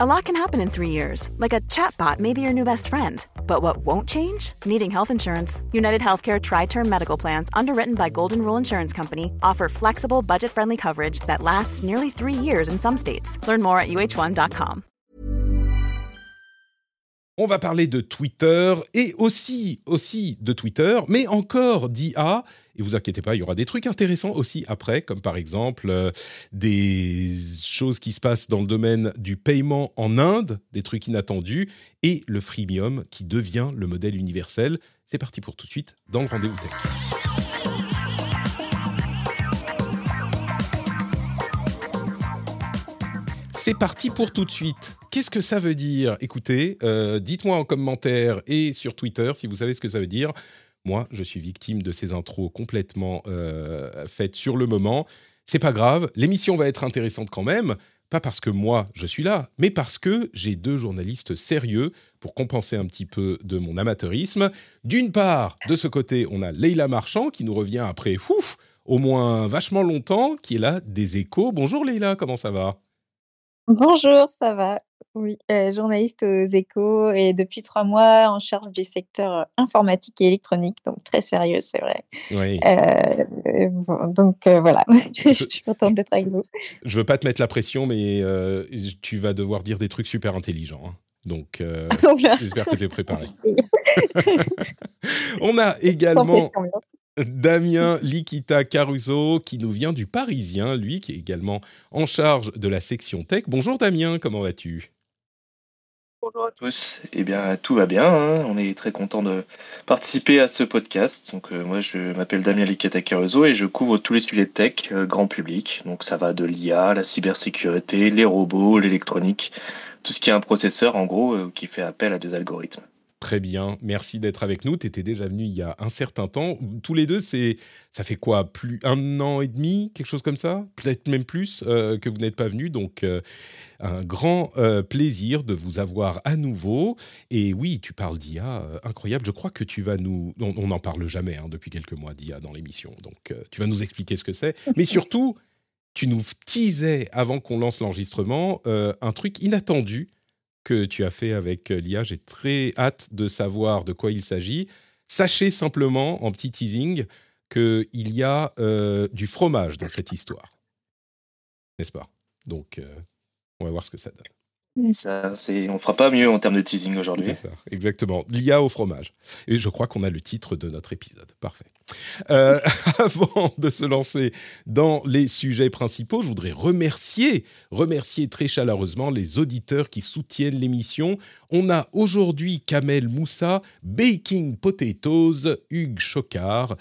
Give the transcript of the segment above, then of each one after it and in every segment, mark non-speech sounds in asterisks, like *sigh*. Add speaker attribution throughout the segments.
Speaker 1: A lot can happen in three years, like a chatbot may be your new best friend. But what won't change? Needing health insurance. United Healthcare Tri Term Medical Plans, underwritten by Golden Rule Insurance Company, offer flexible, budget friendly coverage that lasts nearly three years in some states. Learn more at uh1.com.
Speaker 2: On va parler de Twitter et aussi, aussi de Twitter, mais encore d'IA. Et vous inquiétez pas, il y aura des trucs intéressants aussi après, comme par exemple euh, des choses qui se passent dans le domaine du paiement en Inde, des trucs inattendus, et le freemium qui devient le modèle universel. C'est parti pour tout de suite dans le rendez-vous tech. C'est parti pour tout de suite. Qu'est-ce que ça veut dire? Écoutez, euh, dites-moi en commentaire et sur Twitter si vous savez ce que ça veut dire. Moi, je suis victime de ces intros complètement euh, faites sur le moment. C'est pas grave, l'émission va être intéressante quand même. Pas parce que moi je suis là, mais parce que j'ai deux journalistes sérieux pour compenser un petit peu de mon amateurisme. D'une part, de ce côté, on a Leïla Marchand qui nous revient après ouf, au moins vachement longtemps, qui est là des échos. Bonjour Leïla, comment ça va?
Speaker 3: Bonjour, ça va? Oui, euh, journaliste aux échos et depuis trois mois en charge du secteur euh, informatique et électronique, donc très sérieux, c'est vrai.
Speaker 2: Oui.
Speaker 3: Euh, donc voilà, *laughs* je suis contente d'être avec vous.
Speaker 2: Je veux pas te mettre la pression, mais tu vas devoir dire des trucs super intelligents. hein. Donc, *laughs*
Speaker 3: On verra.
Speaker 2: j'espère que tu es préparé. *laughs*
Speaker 3: Sans
Speaker 2: On a également
Speaker 3: pression, bien sûr.
Speaker 2: Damien Likita Caruso qui nous vient du Parisien, lui qui est également en charge de la section tech. Bonjour Damien, comment vas-tu?
Speaker 4: Bonjour à tous. Eh bien, tout va bien. hein. On est très content de participer à ce podcast. Donc, euh, moi, je m'appelle Damien Liketa Caruso et je couvre tous les sujets de tech euh, grand public. Donc, ça va de l'IA, la cybersécurité, les robots, l'électronique, tout ce qui est un processeur, en gros, euh, qui fait appel à des algorithmes.
Speaker 2: Très bien, merci d'être avec nous. Tu étais déjà venu il y a un certain temps. Tous les deux, c'est ça fait quoi? Plus un an et demi, quelque chose comme ça? Peut-être même plus euh, que vous n'êtes pas venu. Donc, euh, un grand euh, plaisir de vous avoir à nouveau. Et oui, tu parles d'IA, incroyable. Je crois que tu vas nous... On n'en parle jamais hein, depuis quelques mois d'IA dans l'émission. Donc, tu vas nous expliquer ce que c'est. *laughs* Mais surtout, tu nous teasais avant qu'on lance l'enregistrement un truc inattendu que tu as fait avec euh, l'IA. J'ai très hâte de savoir de quoi il s'agit. Sachez simplement, en petit teasing, qu'il y a euh, du fromage dans cette histoire. N'est-ce pas? Donc, euh, on va voir ce que ça donne.
Speaker 4: Ça, c'est, on fera pas mieux en termes de teasing aujourd'hui.
Speaker 2: Ça, exactement. L'IA au fromage. Et je crois qu'on a le titre de notre épisode. Parfait. Euh, *laughs* avant de se lancer dans les sujets principaux, je voudrais remercier, remercier très chaleureusement les auditeurs qui soutiennent l'émission. On a aujourd'hui Kamel Moussa, Baking Potatoes, Hugues Chocard,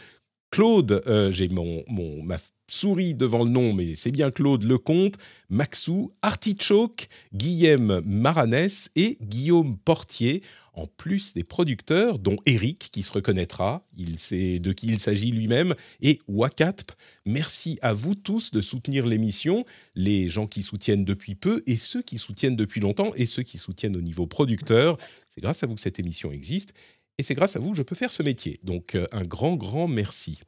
Speaker 2: Claude, euh, j'ai mon, mon, ma souris devant le nom, mais c'est bien Claude Lecomte, Maxou, Artichoke, Guillaume Maranès et Guillaume Portier, en plus des producteurs, dont Eric, qui se reconnaîtra, il sait de qui il s'agit lui-même, et Wakatp. Merci à vous tous de soutenir l'émission, les gens qui soutiennent depuis peu, et ceux qui soutiennent depuis longtemps, et ceux qui soutiennent au niveau producteur. C'est grâce à vous que cette émission existe, et c'est grâce à vous que je peux faire ce métier. Donc euh, un grand, grand merci.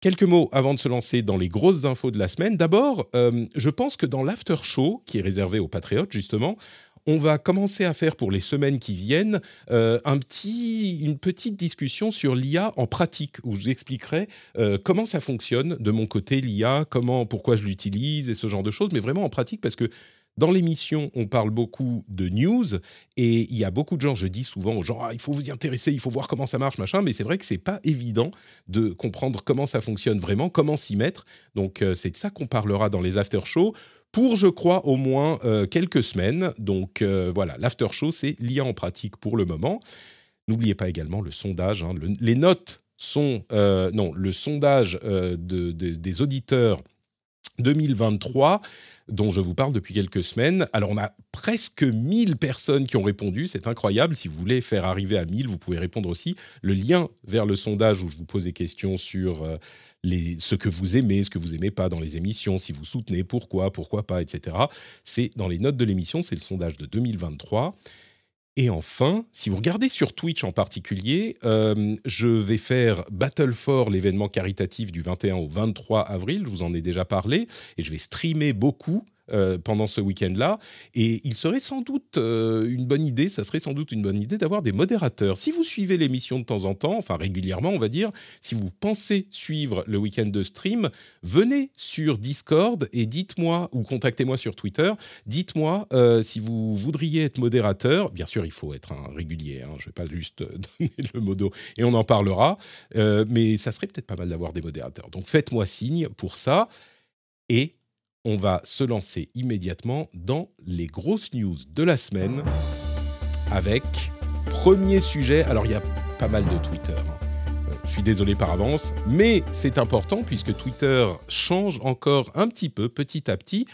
Speaker 2: Quelques mots avant de se lancer dans les grosses infos de la semaine. D'abord, euh, je pense que dans l'after show, qui est réservé aux patriotes justement, on va commencer à faire pour les semaines qui viennent euh, une petite discussion sur l'IA en pratique, où je vous expliquerai euh, comment ça fonctionne de mon côté, l'IA, comment, pourquoi je l'utilise et ce genre de choses, mais vraiment en pratique parce que dans l'émission, on parle beaucoup de news et il y a beaucoup de gens, je dis souvent aux gens, ah, il faut vous y intéresser, il faut voir comment ça marche, machin, mais c'est vrai que c'est pas évident de comprendre comment ça fonctionne vraiment, comment s'y mettre. Donc euh, c'est de ça qu'on parlera dans les after shows pour, je crois, au moins euh, quelques semaines. Donc euh, voilà, l'after show, c'est l'IA en pratique pour le moment. N'oubliez pas également le sondage, hein, le- les notes sont, non, le sondage de- de- des auditeurs 2023 dont je vous parle depuis quelques semaines. Alors, on a presque 1000 personnes qui ont répondu. C'est incroyable. Si vous voulez faire arriver à 1000, vous pouvez répondre aussi. Le lien vers le sondage où je vous pose des questions sur euh, les, ce que vous aimez, ce que vous aimez pas dans les émissions, si vous soutenez, pourquoi, pourquoi pas, etc. C'est dans les notes de l'émission. C'est le sondage de 2023. Et enfin, si vous regardez sur Twitch en particulier, euh, je vais faire Battle for l'événement caritatif du 21 au 23 avril. Je vous en ai déjà parlé et je vais streamer beaucoup euh, pendant ce week-end-là. Et il serait sans doute euh, une bonne idée, ça serait sans doute une bonne idée d'avoir des modérateurs. Si vous suivez l'émission de temps en temps, enfin régulièrement, on va dire, si vous pensez suivre le week-end de stream, venez sur Discord et dites-moi, ou contactez-moi sur Twitter, dites-moi euh, si vous voudriez être modérateur. Bien sûr, il faut être un régulier, hein, je ne vais pas juste *laughs* donner le modo et on en parlera, mais ça serait peut-être pas mal d'avoir des modérateurs. Donc faites-moi signe pour ça. Et on va se lancer immédiatement dans les grosses news de la semaine avec premier sujet. Alors il y a pas mal de Twitter. Hein. Euh, je suis désolé par avance, mais c'est important puisque Twitter change encore un petit peu, petit à petit.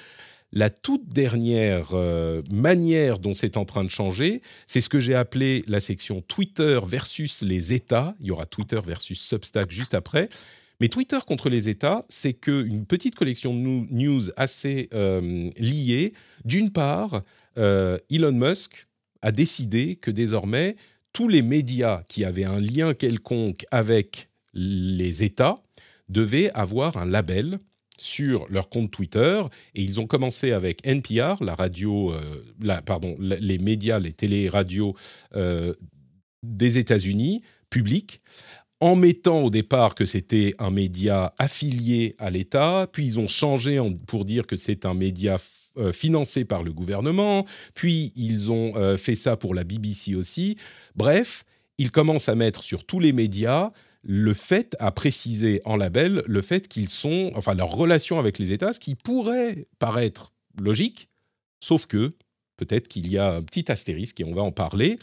Speaker 2: La toute dernière euh, manière dont c'est en train de changer, c'est ce que j'ai appelé la section Twitter versus les États. Il y aura Twitter versus Substack juste après. Mais Twitter contre les États, c'est qu'une petite collection de news assez euh, liées. D'une part, euh, Elon Musk a décidé que désormais, tous les médias qui avaient un lien quelconque avec les États devaient avoir un label sur leur compte Twitter et ils ont commencé avec NPR, la radio, euh, les médias, les télé-radios des États-Unis publics, en mettant au départ que c'était un média affilié à l'État, puis ils ont changé pour dire que c'est un média euh, financé par le gouvernement, puis ils ont euh, fait ça pour la BBC aussi. Bref, ils commencent à mettre sur tous les médias le fait, à préciser en label, le fait qu'ils sont, enfin leur relation avec les États, ce qui pourrait paraître logique, sauf que peut-être qu'il y a un petit astérisque et on va en parler.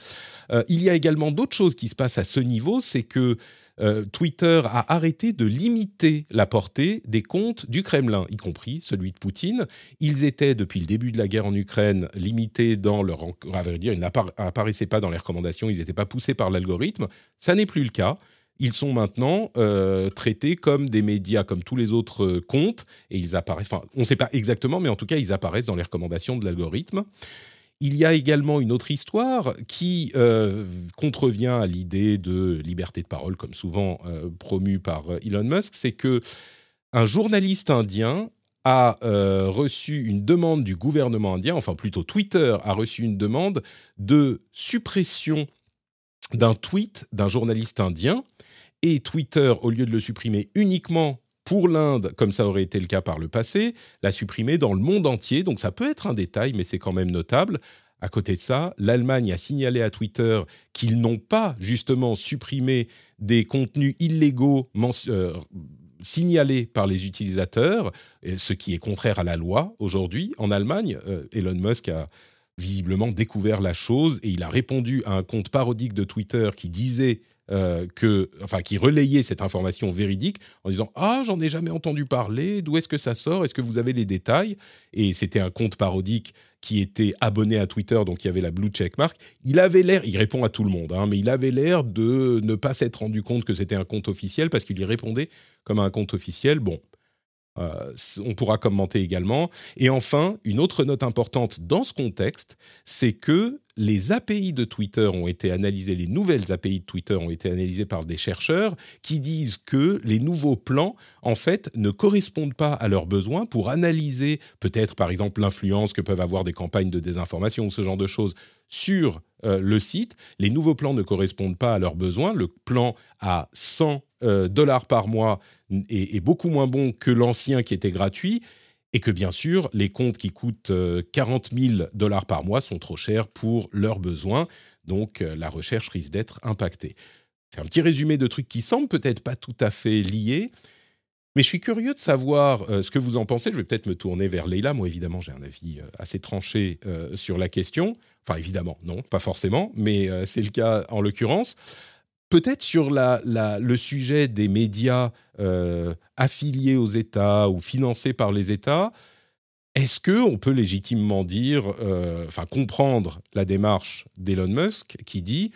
Speaker 2: Euh, il y a également d'autres choses qui se passent à ce niveau, c'est que euh, Twitter a arrêté de limiter la portée des comptes du Kremlin, y compris celui de Poutine. Ils étaient, depuis le début de la guerre en Ukraine, limités dans leur... À vrai dire, ils n'apparaissaient pas dans les recommandations, ils n'étaient pas poussés par l'algorithme. Ça n'est plus le cas. Ils sont maintenant euh, traités comme des médias, comme tous les autres euh, comptes, et ils apparaissent, enfin, on ne sait pas exactement, mais en tout cas, ils apparaissent dans les recommandations de l'algorithme. Il y a également une autre histoire qui euh, contrevient à l'idée de liberté de parole, comme souvent euh, promue par euh, Elon Musk, c'est que un journaliste indien a reçu une demande du gouvernement indien, enfin plutôt Twitter a reçu une demande de suppression d'un tweet d'un journaliste indien, et Twitter, au lieu de le supprimer uniquement pour l'Inde, comme ça aurait été le cas par le passé, l'a supprimé dans le monde entier. Donc ça peut être un détail, mais c'est quand même notable. À côté de ça, l'Allemagne a signalé à Twitter qu'ils n'ont pas justement supprimé des contenus illégaux euh, signalés par les utilisateurs, ce qui est contraire à la loi aujourd'hui en Allemagne. Euh, Elon Musk a visiblement découvert la chose et il a répondu à un compte parodique de Twitter qui disait euh, que, enfin, qui relayait cette information véridique en disant Ah, j'en ai jamais entendu parler, d'où est-ce que ça sort, est-ce que vous avez les détails Et c'était un compte parodique qui était abonné à Twitter, donc il y avait la blue checkmark. Il avait l'air, il répond à tout le monde, hein, mais il avait l'air de ne pas s'être rendu compte que c'était un compte officiel parce qu'il y répondait comme un compte officiel. Bon, euh, on pourra commenter également. Et enfin, une autre note importante dans ce contexte, c'est que les API de Twitter ont été analysées, les nouvelles API de Twitter ont été analysées par des chercheurs qui disent que les nouveaux plans, en fait, ne correspondent pas à leurs besoins pour analyser peut-être, par exemple, l'influence que peuvent avoir des campagnes de désinformation ou ce genre de choses sur euh, le site. Les nouveaux plans ne correspondent pas à leurs besoins. Le plan à 100 euh, dollars par mois est, beaucoup moins bon que l'ancien qui était gratuit et que bien sûr, les comptes qui coûtent 40 euh, 000 dollars par mois sont trop chers pour leurs besoins, donc euh, la recherche risque d'être impactée. C'est un petit résumé de trucs qui semblent peut-être pas tout à fait liés, mais je suis curieux de savoir euh, ce que vous en pensez. Je vais peut-être me tourner vers Leïla. Moi, évidemment, j'ai un avis assez tranché sur la question. Enfin, évidemment, non, pas forcément, mais c'est le cas en l'occurrence peut-être sur le sujet des médias euh, affiliés aux États ou financés par les États, est-ce que on peut légitimement dire, euh, enfin comprendre la démarche d'Elon Musk qui dit,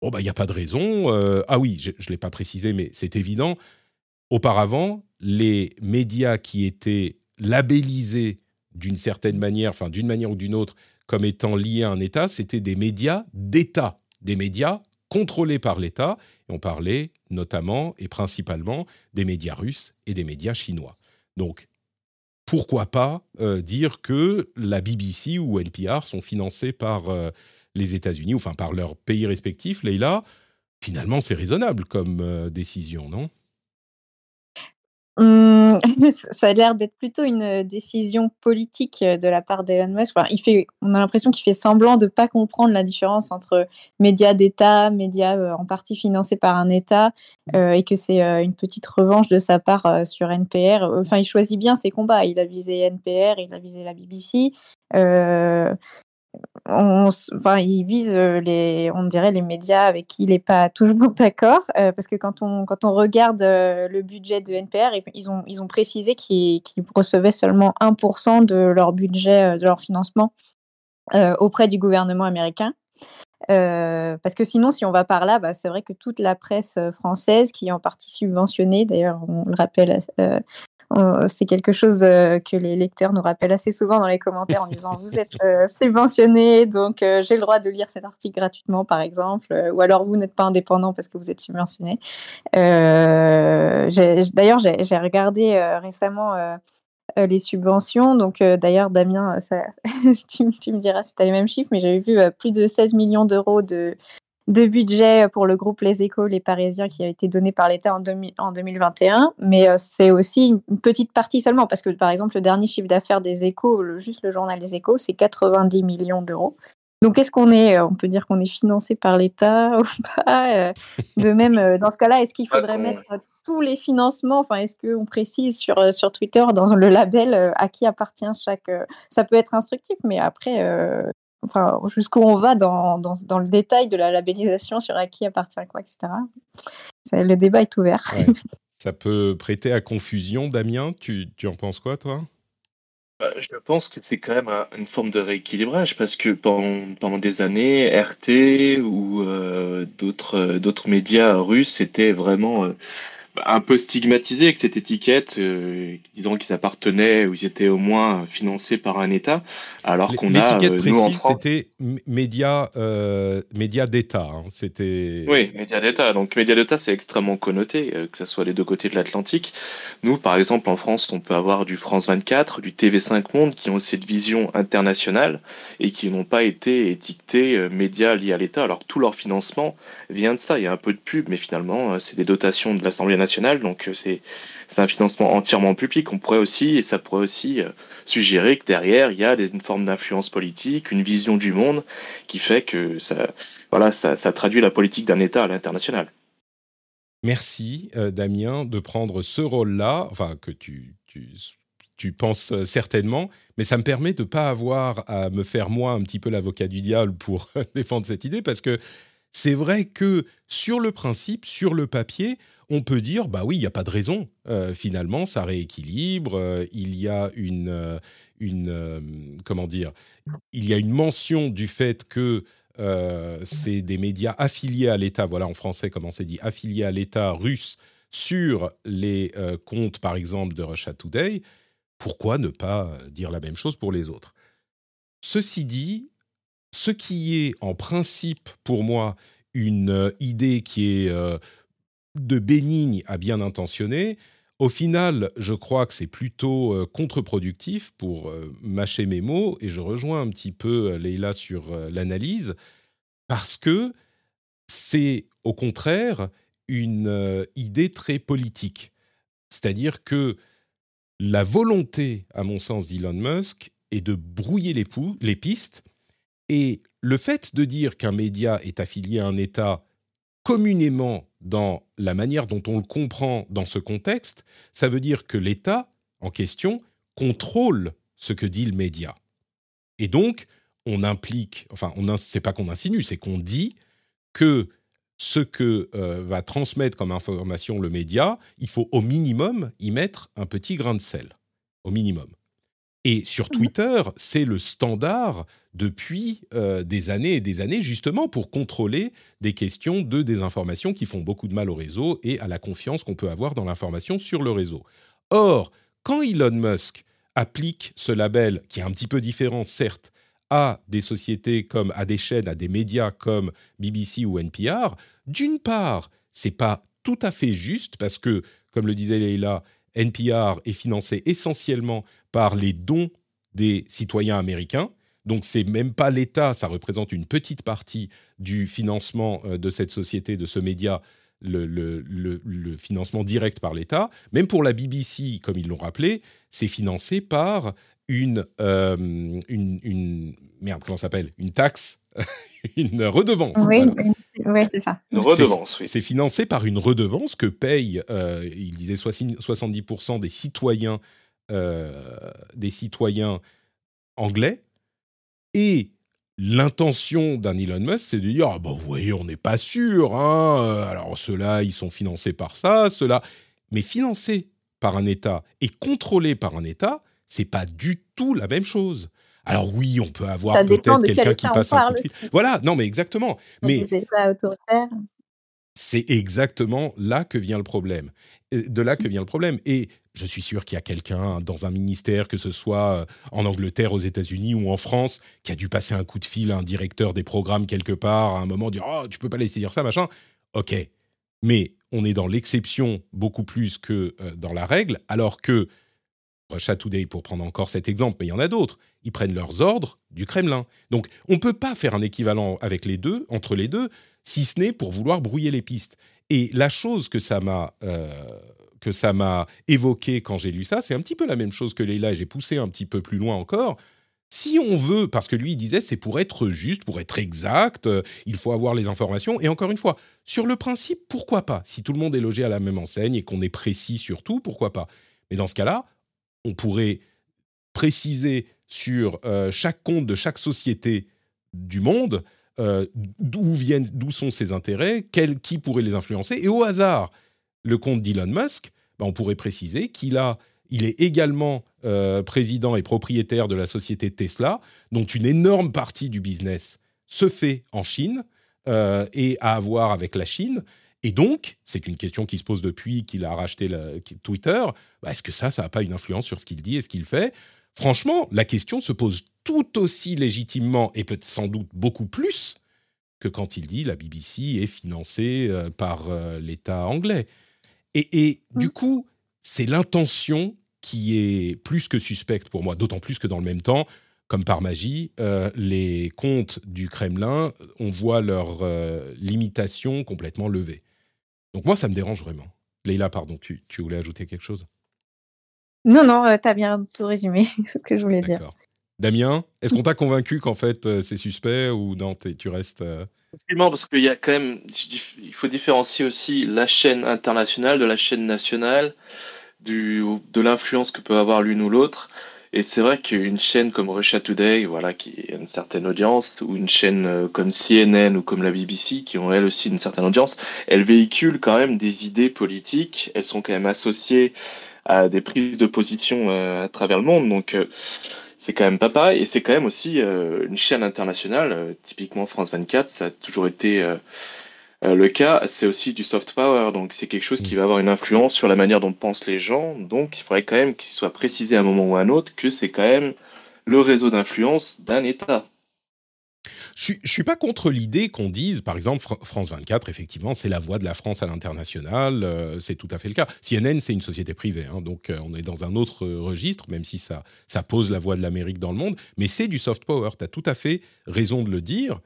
Speaker 2: oh bah il n'y a pas de raison. Euh, ah oui, je ne l'ai pas précisé, mais c'est évident. Auparavant, les médias qui étaient labellisés d'une certaine manière, enfin d'une manière ou d'une autre, comme étant liés à un État, c'était des médias d'État, des médias contrôlés par l'État. On parlait notamment et principalement des médias russes et des médias chinois. Donc, pourquoi pas dire que la BBC ou NPR sont financés par les États-Unis, enfin par leurs pays respectifs, Leïla, finalement c'est raisonnable comme décision, non?
Speaker 3: Mmh, *laughs* ça a l'air d'être plutôt une décision politique de la part d'Elon Musk. il fait, on a l'impression qu'il fait semblant de ne pas comprendre la différence entre médias d'État, médias en partie financés par un État, et que c'est une petite revanche de sa part sur NPR. Enfin, il choisit bien ses combats. Il a visé NPR, il a visé la BBC on, enfin, il vise les, on dirait les médias avec qui il n'est pas *laughs* toujours d'accord, parce que quand on, quand on regarde le budget de NPR, ils ont, ils ont précisé qu'ils recevaient seulement 1% de leur budget, de leur financement auprès du gouvernement américain. parce que sinon, si on va par là, bah, c'est vrai que toute la presse française, qui est en partie subventionnée, d'ailleurs, on le rappelle euh, c'est quelque chose euh, que les lecteurs nous rappellent assez souvent dans les commentaires en disant vous êtes euh, *laughs* subventionné, donc j'ai le droit de lire cet article gratuitement, par exemple, ou alors vous n'êtes pas indépendant parce que vous êtes subventionné. D'ailleurs, j'ai regardé récemment les subventions. Donc, d'ailleurs, Damien, ça, *laughs* tu, tu, me diras si tu as les mêmes chiffres, mais j'avais vu plus de 16 millions d'euros de, de budget pour le groupe Les Échos, les Parisiens, qui a été donné par l'État en, en, 2021. Mais euh, c'est aussi une, petite partie seulement, parce que par exemple, le dernier chiffre d'affaires des Échos, juste le journal des Échos, c'est 90 millions d'euros. Donc, est-ce qu'on est, euh, on peut dire qu'on est financé par l'État *laughs* ou pas euh, De même, dans ce cas-là, est-ce qu'il faudrait mettre tous les financements? Enfin, est-ce qu'on précise sur, sur Twitter dans le label à qui appartient chaque Ça peut être instructif, mais après, enfin, jusqu'où on va dans, dans, le détail de la labellisation sur à qui appartient quoi, etc. le débat est ouvert.
Speaker 2: Ça peut prêter à confusion, Damien. Tu, tu en penses quoi, toi?
Speaker 4: Bah, je pense que c'est quand même une forme de rééquilibrage parce que pendant, pendant des années, RT ou euh, d'autres d'autres médias russes étaient vraiment euh, un peu stigmatisé avec cette étiquette, euh, disant qu'ils appartenaient ou ils étaient au moins financés par un État, alors qu'on a
Speaker 2: l'étiquette euh, précise, c'était média euh, média d'État. Hein, c'était
Speaker 4: oui, média d'État. Donc média d'État, c'est extrêmement connoté, que ce soit les deux côtés de l'Atlantique. Nous, par exemple, en France, on peut avoir du France 24, du TV5 Monde, qui ont cette vision internationale et qui n'ont pas été étiquetés médias liés à l'État, alors tout leur financement vient de ça. Il y a un peu de pub, mais finalement, c'est des dotations de l'Assemblée nationale, donc euh, c'est un financement entièrement public. On pourrait aussi, et ça pourrait aussi euh, suggérer que derrière, il y a une forme d'influence politique, une vision du monde qui fait que ça, voilà, ça, traduit la politique d'un État à l'international.
Speaker 2: Merci euh, Damien de prendre ce rôle-là, enfin que tu, tu, tu, penses certainement, mais ça me permet de ne pas avoir à me faire moi un petit peu l'avocat du diable pour *laughs* défendre cette idée, parce que c'est vrai que sur le principe, sur le papier, on peut dire, bah oui, il n'y a pas de raison. Euh, finalement, ça rééquilibre. Euh, il y a une, euh, une comment dire, il y a une mention du fait que c'est des médias affiliés à l'État. Voilà en français comment c'est dit, affiliés à l'État russe sur les comptes, par exemple, de Russia Today. Pourquoi ne pas dire la même chose pour les autres? Ceci dit, ce qui est en principe pour moi une idée qui est de bénigne à bien intentionné, au final, je crois que c'est plutôt euh, contre-productif pour euh, mâcher mes mots, et je rejoins un petit peu euh, Leïla sur l'analyse, parce que c'est au contraire une idée très politique. C'est-à-dire que la volonté, à mon sens, d'Elon Musk est de brouiller les, les pistes, et le fait de dire qu'un média est affilié à un État communément dans la manière dont on le comprend dans ce contexte, ça veut dire que l'État en question contrôle ce que dit le média. Et donc, on implique, enfin, on c'est pas qu'on insinue, c'est qu'on dit que ce que euh, va transmettre comme information le média, il faut au minimum y mettre un petit grain de sel, au minimum. Et sur mmh Twitter, c'est le standard depuis euh, des années et des années, justement pour contrôler des questions de désinformation qui font beaucoup de mal au réseau et à la confiance qu'on peut avoir dans l'information sur le réseau. Or, quand Elon Musk applique ce label, qui est un petit peu différent, certes, à des sociétés comme à des chaînes, à des médias comme BBC ou NPR, d'une part, c'est pas tout à fait juste parce que, comme le disait Leila, NPR est financé essentiellement par les dons des citoyens américains. Donc c'est même pas l'État, ça représente une petite partie du financement euh, de cette société, de ce média, le, le financement direct par l'État. Même pour la BBC, comme ils l'ont rappelé, c'est financé par une, euh, une, une, merde, comment s'appelle? Une taxe, *laughs* une redevance.
Speaker 3: Oui, c'est ça.
Speaker 4: Une redevance, oui.
Speaker 2: C'est financé par une redevance que payent, euh, il disait 70% des citoyens, des citoyens anglais. Et l'intention d'un Elon Musk, c'est de dire, ah bah, vous voyez, on n'est pas sûr. Hein Alors ceux-là, ils sont financés par ça, ceux-là. Mais financés par un État et contrôlés par un État, c'est pas du tout la même chose. Alors oui, on peut avoir peut-être quelqu'un qui passe un coup de Voilà, non mais exactement. mais
Speaker 3: États autoritaires.
Speaker 2: C'est exactement là que vient le problème. De là que vient le problème. Et je suis sûr qu'il y a quelqu'un dans un ministère, que ce soit euh, en Angleterre, aux États-Unis ou en France, qui a dû passer un coup de fil à un directeur des programmes quelque part, à un moment, dire Oh, tu peux pas laisser dire ça, machin. Ok. Mais on est dans l'exception beaucoup plus que euh, dans la règle, alors que Russia Today pour prendre encore cet exemple, mais il y en a d'autres. Ils prennent leurs ordres du Kremlin. Donc on ne peut pas faire un équivalent avec les deux, entre les deux, si ce n'est pour vouloir brouiller les pistes. Et la chose que ça m'a euh, que ça m'a évoqué quand j'ai lu ça, c'est un petit peu la même chose que Leila, et j'ai poussé un petit peu plus loin encore. Si on veut, parce que lui il disait c'est pour être juste, pour être exact, euh, il faut avoir les informations. Et encore une fois, sur le principe, pourquoi pas? Si tout le monde est logé à la même enseigne et qu'on est précis sur tout, pourquoi pas? Mais dans ce cas-là, on pourrait préciser sur euh, chaque compte de chaque société du monde euh, d'où viennent, d'où sont ses intérêts, qui pourrait les influencer. Et au hasard, le compte d'Elon Musk, ben, on pourrait préciser qu'il a, il est également euh, président et propriétaire de la société Tesla, dont une énorme partie du business se fait en Chine et à avoir avec la Chine. Et donc, c'est une question qui se pose depuis qu'il a racheté Twitter. Bah, est-ce que ça, ça n'a pas une influence sur ce qu'il dit et ce qu'il fait? Franchement, la question se pose tout aussi légitimement et peut-être sans doute beaucoup plus que quand il dit la BBC est financée euh, par euh, l'État anglais. Et, mmh. du coup, c'est l'intention qui est plus que suspecte pour moi, d'autant plus que dans le même temps, comme par magie, euh, les comptes du Kremlin, on voit leur limitation complètement levée. Donc moi, ça me dérange vraiment. Leïla, pardon, tu, voulais ajouter quelque chose?
Speaker 3: Non, non, euh, tu as bien tout résumé, *laughs* c'est ce que je voulais dire.
Speaker 2: Damien, est-ce qu'on t'a convaincu qu'en fait euh, c'est suspect ou non, tu restes... Euh...
Speaker 4: parce qu'il y a quand même, il faut différencier aussi la chaîne internationale de la chaîne nationale, du, de l'influence que peut avoir l'une ou l'autre. Et c'est vrai qu'une chaîne comme Russia Today, voilà, qui a une certaine audience, ou une chaîne euh, comme CNN ou comme la BBC, qui ont elles aussi une certaine audience, elles véhiculent quand même des idées politiques. Elles sont quand même associées à des prises de position à travers le monde. Donc c'est quand même pas pareil. Et c'est quand même aussi une chaîne internationale. typiquement France 24, ça a toujours été euh, le cas, c'est aussi du soft power, donc c'est quelque chose qui mm. va avoir une influence sur la manière dont pensent les gens. Donc il faudrait quand même qu'il soit précisé à un moment ou à un autre que c'est quand même le réseau d'influence d'un État.
Speaker 2: Je ne suis pas contre l'idée qu'on dise, par exemple, France 24, effectivement, c'est la voix de la France à l'international, euh, c'est tout à fait le cas. CNN, c'est une société privée, hein, donc euh, on est dans un autre registre, même si ça, ça pose la voix de l'Amérique dans le monde, mais c'est du soft power, tu as tout à fait raison de le dire,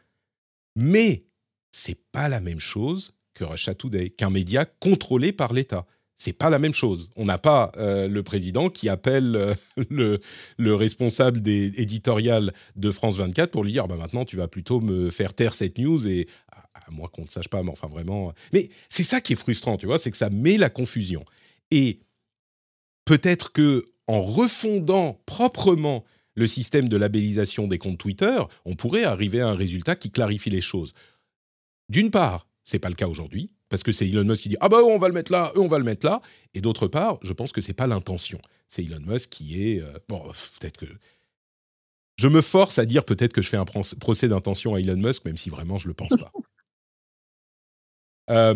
Speaker 2: mais c'est pas la même chose que Russia Today, qu'un média contrôlé par l'État. C'est pas la même chose. On n'a pas euh, le président qui appelle euh, *laughs* le, le, responsable des éditoriales de France 24 pour lui dire bah maintenant tu vas plutôt me faire taire cette news et à, moins qu'on ne sache pas, mais enfin vraiment. Mais c'est ça qui est frustrant, tu vois, c'est que ça met la confusion. Et peut-être que en refondant proprement le système de labellisation des comptes Twitter, on pourrait arriver à un résultat qui clarifie les choses. D'une part, c'est pas le cas aujourd'hui, parce que c'est Elon Musk qui dit ah bah on va le mettre là, eux on va le mettre là, et d'autre part, je pense que c'est pas l'intention. C'est Elon Musk qui est euh, bon, peut-être que je me force à dire peut-être que je fais un procès d'intention à Elon Musk, même si vraiment je le pense pas. *laughs* Euh,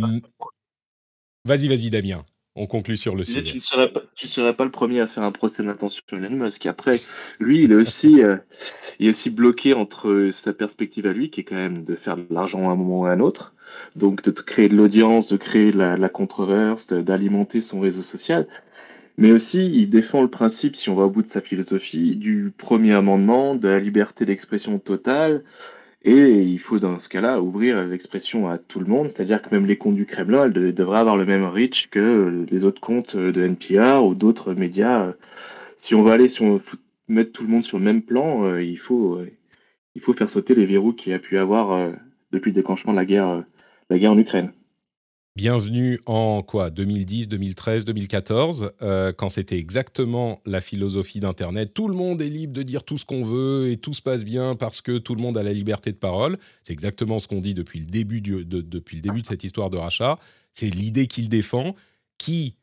Speaker 2: vas-y, vas-y, Damien. On conclut sur le sujet.
Speaker 4: Tu ne serais, pas, pas le premier à faire un procès d'intention à Elon Musk. Après, lui, il est aussi, euh, il est aussi bloqué entre sa perspective à lui, qui est quand même de faire de l'argent à un moment ou à un autre, donc de créer de l'audience, de créer de la, controverse, d'alimenter son réseau social. Mais aussi, il défend le principe, si on va au bout de sa philosophie, du premier amendement, de la liberté d'expression totale. Et il faut, dans ce cas-là, ouvrir l'expression à tout le monde. C'est-à-dire que même les comptes du Kremlin elles devraient avoir le même reach que les autres comptes de NPR ou d'autres médias. Si on va aller, si on mettre tout le monde sur le même plan, euh, il, faut, euh, il faut faire sauter les verrous qu'il y a pu avoir euh, depuis le déclenchement de la guerre, la guerre en Ukraine.
Speaker 2: Bienvenue en quoi? 2010, 2013, 2014, quand c'était exactement la philosophie d'Internet. Tout le monde est libre de dire tout ce qu'on veut et tout se passe bien parce que tout le monde a la liberté de parole. C'est exactement ce qu'on dit depuis le début de, cette histoire de rachat. C'est l'idée qu'il défend, qui,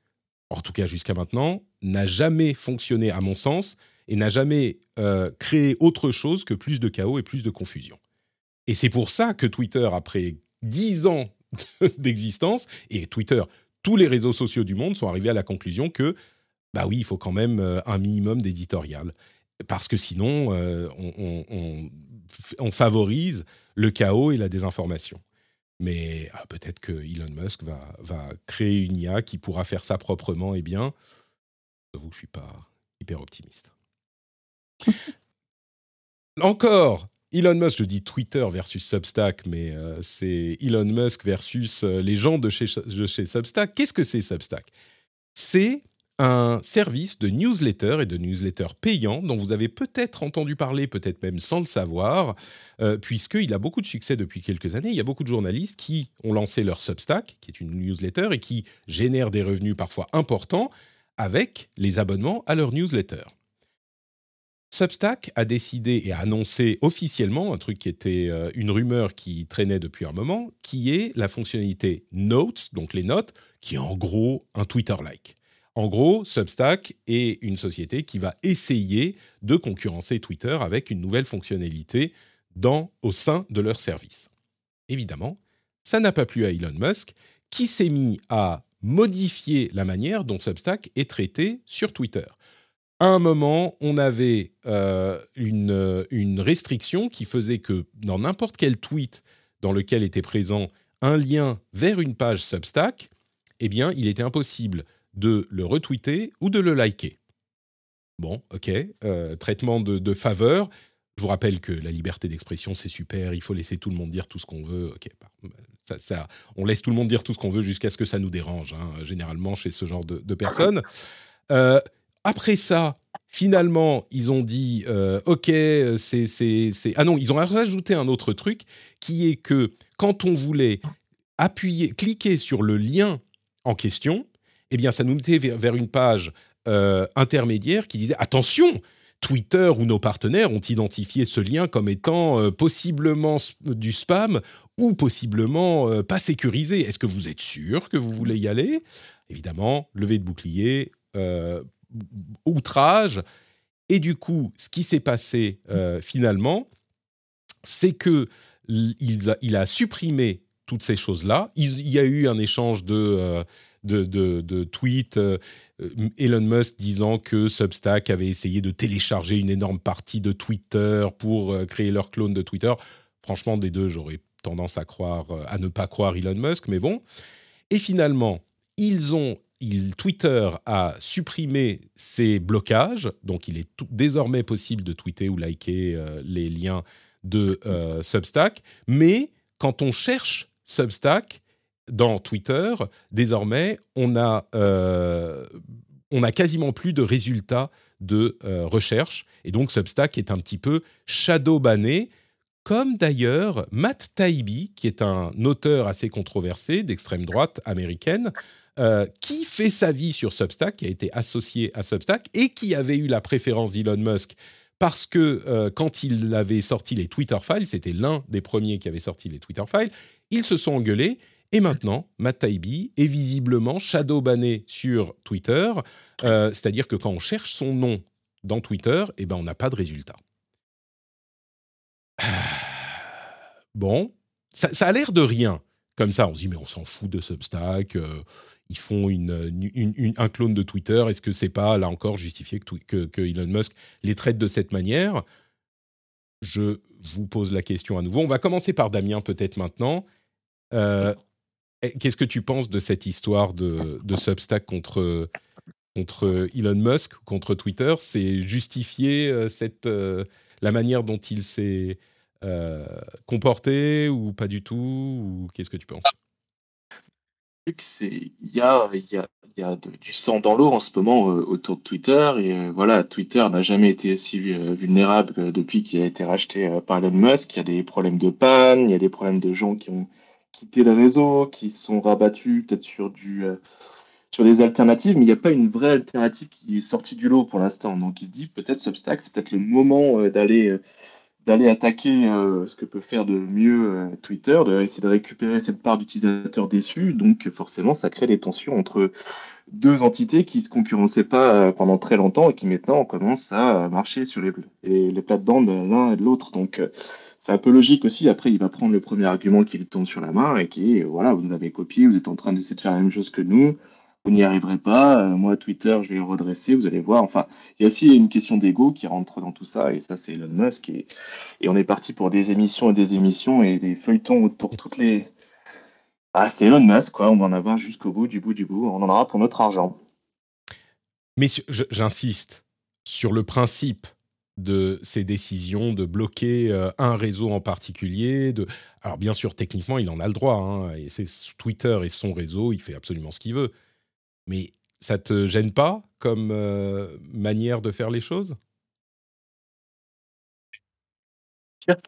Speaker 2: en tout cas jusqu'à maintenant, n'a jamais fonctionné à mon sens et n'a jamais euh, créé autre chose que plus de chaos et plus de confusion. Et c'est pour ça que Twitter, après dix ans *laughs* d'existence, et Twitter, tous les réseaux sociaux du monde sont arrivés à la conclusion que, bah oui, il faut quand même euh, un minimum d'éditorial. Parce que sinon, euh, on, favorise le chaos et la désinformation. Mais ah, peut-être que Elon Musk va, va, créer une IA qui pourra faire ça proprement et bien. J'avoue que je ne suis pas hyper optimiste. Encore, *laughs* Elon Musk, je dis Twitter versus Substack, mais euh, c'est Elon Musk versus euh, les gens de chez, Substack. Qu'est-ce que c'est Substack? C'est un service de newsletter et de newsletter payant dont vous avez peut-être entendu parler, peut-être même sans le savoir, euh, puisqu'il a beaucoup de succès depuis quelques années. Il y a beaucoup de journalistes qui ont lancé leur Substack, qui est une newsletter, et qui génèrent des revenus parfois importants avec les abonnements à leur newsletter. Substack a décidé et a annoncé officiellement un truc qui était euh, une rumeur qui traînait depuis un moment, qui est la fonctionnalité Notes, donc les notes, qui est en gros un Twitter-like. En gros, Substack est une société qui va essayer de concurrencer Twitter avec une nouvelle fonctionnalité dans, au sein de leur service. Évidemment, ça n'a pas plu à Elon Musk, qui s'est mis à modifier la manière dont Substack est traité sur Twitter à un moment, on avait euh, une, restriction qui faisait que dans n'importe quel tweet dans lequel était présent un lien vers une page Substack, eh bien, il était impossible de le retweeter ou de le liker. Bon, ok, euh, traitement de, faveur. Je vous rappelle que la liberté d'expression, c'est super, il faut laisser tout le monde dire tout ce qu'on veut. Bah, on laisse tout le monde dire tout ce qu'on veut jusqu'à ce que ça nous dérange, hein, généralement chez ce genre de, personnes. Euh, après ça, finalement, ils ont dit euh, OK, c'est, c'est. Ah non, ils ont rajouté un autre truc qui est que quand on voulait appuyer, cliquer sur le lien en question, eh bien, ça nous mettait vers, une page euh, intermédiaire qui disait attention, Twitter ou nos partenaires ont identifié ce lien comme étant euh, possiblement du spam ou possiblement pas sécurisé. Est-ce que vous êtes sûr que vous voulez y aller? Évidemment, levée de bouclier, outrage. Et du coup, ce qui s'est passé euh, finalement, c'est que il a, il a, supprimé toutes ces choses-là. Il, y a eu un échange de, euh, de, de, tweets. Euh, Elon Musk disant que Substack avait essayé de télécharger une énorme partie de Twitter pour créer leur clone de Twitter. Franchement, des deux, j'aurais tendance à croire, à ne pas croire Elon Musk, mais bon. Et finalement, ils ont Twitter a supprimé ces blocages, donc il est désormais possible de tweeter ou liker euh, les liens de euh, Substack, mais quand on cherche Substack dans Twitter, désormais, on a, euh, on a quasiment plus de résultats de recherche, et donc Substack est un petit peu shadow banné, comme d'ailleurs Matt Taibbi, qui est un auteur assez controversé d'extrême droite américaine, euh, qui fait sa vie sur Substack, qui a été associé à Substack et qui avait eu la préférence d'Elon Musk parce que euh, quand il avait sorti les Twitter Files, c'était l'un des premiers qui avait sorti les Twitter Files, ils se sont engueulés. Et maintenant, Matt Taibbi est visiblement shadow banné sur Twitter, euh, c'est-à-dire que quand on cherche son nom dans Twitter, eh ben on n'a pas de résultat. Bon, ça, a l'air de rien. Comme ça, on se dit, mais on s'en fout de Substack ils font un clone de Twitter. Est-ce que c'est pas, là encore, justifié que, Elon Musk les traite de cette manière? Je vous pose la question à nouveau. On va commencer par Damien, peut-être maintenant. Euh, qu'est-ce que tu penses de cette histoire de, Substack contre, contre Elon Musk, contre Twitter, c'est justifier cette, la manière dont il s'est comporté ou pas du tout ou Qu'est-ce que tu penses?
Speaker 4: Il y a, du sang dans l'eau en ce moment autour de Twitter et voilà Twitter n'a jamais été si vulnérable depuis qu'il a été racheté par Elon Musk il y a des problèmes de panne il y a des problèmes de gens qui ont quitté le réseau qui sont rabattus peut-être sur sur des alternatives, mais il n'y a pas une vraie alternative qui est sortie du lot pour l'instant. Donc il se dit peut-être Substack, c'est peut-être le moment euh, d'aller euh, d'aller attaquer euh, ce que peut faire de mieux Twitter, d'essayer de récupérer cette part d'utilisateurs déçus. Donc forcément, ça crée des tensions entre deux entités qui se concurrençaient pas pendant très longtemps et qui maintenant commencent à marcher sur les, les, les plates-bandes l'un et de l'autre. Donc c'est un peu logique aussi. Après, il va prendre le premier argument qui lui tombe sur la main et qui est voilà, vous nous avez copié, vous êtes en train d'essayer de faire la même chose que nous vous n'y arriverez pas. Euh, moi, Twitter, je vais le redresser, vous allez voir. Enfin, il y a aussi une question d'ego qui rentre dans tout ça, et ça, c'est Elon Musk. Et, et, on est parti pour des émissions et des émissions et des feuilletons pour toutes les. Ah, c'est Elon Musk, quoi. On va en avoir jusqu'au bout, du bout, du bout. On en aura pour notre argent.
Speaker 2: Mais j'insiste sur le principe de ces décisions de bloquer euh, un réseau en particulier. De... Alors bien sûr, techniquement, il en a le droit. Hein, et c'est Twitter et son réseau, il fait absolument ce qu'il veut. Mais ça te gêne pas comme euh, manière de faire les choses?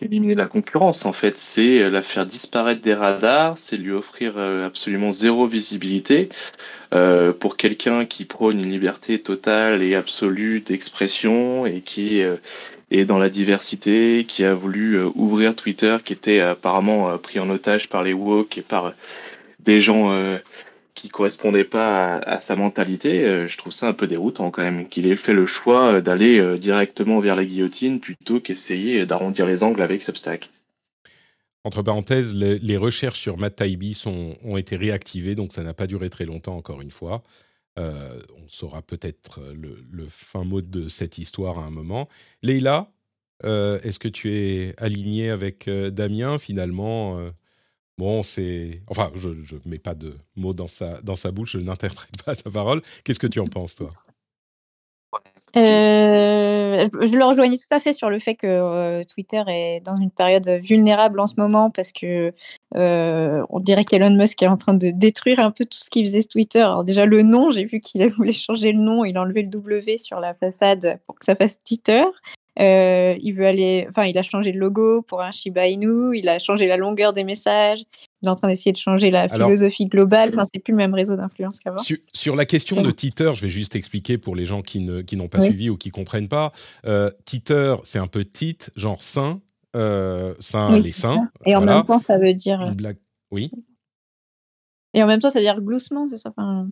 Speaker 4: Éliminer la concurrence, en fait, c'est euh, la faire disparaître des radars, c'est lui offrir euh, absolument zéro visibilité. pour quelqu'un qui prône une liberté totale et absolue d'expression et qui est dans la diversité, qui a voulu ouvrir Twitter, qui était apparemment pris en otage par les woke et par des gens qui correspondait pas à, sa mentalité, euh, je trouve ça un peu déroutant quand même, qu'il ait fait le choix euh, d'aller euh, directement vers la guillotine plutôt qu'essayer d'arrondir les angles avec Substack.
Speaker 2: Entre parenthèses, les, recherches sur Matt Taibbi ont été réactivées, donc ça n'a pas duré très longtemps encore une fois. on saura peut-être le, fin mot de cette histoire à un moment. Leïla, est-ce que tu es aligné avec Damien finalement Bon, c'est. Enfin, je ne mets pas de mots dans sa, dans sa bouche, je n'interprète pas sa parole. Qu'est-ce que tu en penses, toi?
Speaker 3: Euh, je le rejoignais tout à fait sur le fait que euh, Twitter est dans une période vulnérable en ce moment parce que euh, on dirait qu'Elon Musk est en train de détruire un peu tout ce qui faisait Twitter. Alors déjà le nom, j'ai vu qu'il voulu changer le nom, il a enlevé le W sur la façade pour que ça fasse Twitter. Euh, il veut aller, enfin, il a changé le logo pour un Shiba Inu. Il a changé la longueur des messages. Il est en train d'essayer de changer la philosophie globale. Enfin, c'est plus le même réseau d'influence qu'avant.
Speaker 2: Sur, la question de Twitter, je vais juste expliquer pour les gens qui ne qui n'ont pas suivi ou qui comprennent pas. Euh, Twitter, c'est un peu tit, genre saint, euh, saint les saints.
Speaker 3: Et en même temps, ça veut dire. Une
Speaker 2: blague. Oui.
Speaker 3: Et en même temps, ça veut dire gloussement, c'est ça. Enfin,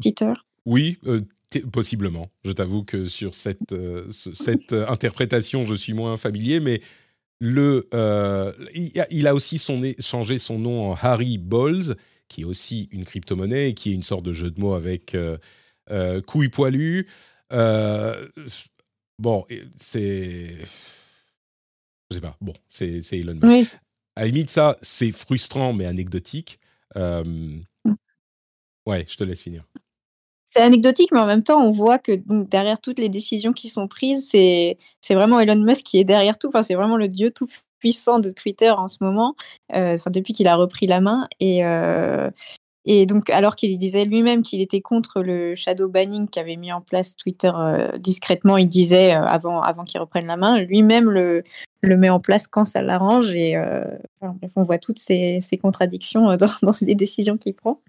Speaker 3: Twitter.
Speaker 2: Oui, euh, Possiblement. Je t'avoue que sur cette, euh, cette euh, interprétation, je suis moins familier, mais le, euh, il, a, aussi son, changé son nom en Harry Balls, qui est aussi une crypto-monnaie et qui est une sorte de jeu de mots avec couille poilu. bon, c'est. Je sais pas. Bon, c'est Elon Musk. À la limite, ça, c'est frustrant, mais anecdotique. Ouais, je te laisse finir
Speaker 3: c'est anecdotique, mais en même temps, on voit que derrière toutes les décisions qui sont prises, c'est vraiment Elon Musk qui est derrière tout. Enfin, c'est vraiment le dieu tout puissant de Twitter en ce moment, euh, depuis qu'il a repris la main. Et, euh, et donc, alors qu'il disait lui-même qu'il était contre le shadow banning qu'avait mis en place Twitter euh, discrètement, il disait avant, avant qu'il reprenne la main, lui-même le, le met en place quand ça l'arrange. Et on voit toutes ces, ces contradictions *laughs* dans les décisions qu'il prend.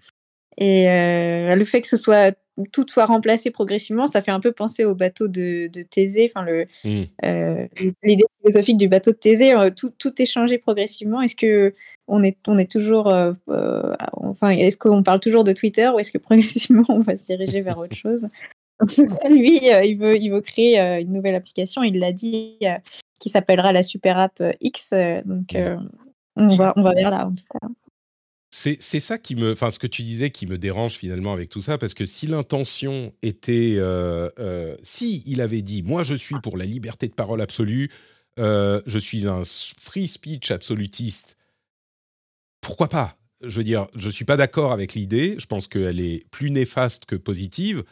Speaker 3: Et le fait que ce soit tout soit remplacé progressivement, ça fait un peu penser au bateau de, de Thésée, enfin le mmh. euh, l'idée philosophique du bateau de Thésée, euh, tout, tout est changé progressivement. Est-ce que on est on est toujours, euh, enfin est-ce qu'on parle toujours de Twitter ou est-ce que *laughs* progressivement on va se diriger vers autre chose? *laughs* Lui, il veut il veut créer une nouvelle application. Il l'a dit, qui s'appellera la Super App X. donc mmh. on va on va vers là en tout cas.
Speaker 2: C'est ça qui me, enfin, ce que tu disais qui me dérange finalement avec tout ça, parce que si l'intention était, euh, euh, si il avait dit, moi je suis pour la liberté de parole absolue, euh, je suis un free speech absolutiste, pourquoi pas? Je veux dire, je suis pas d'accord avec l'idée. Je pense qu'elle est plus néfaste que positive.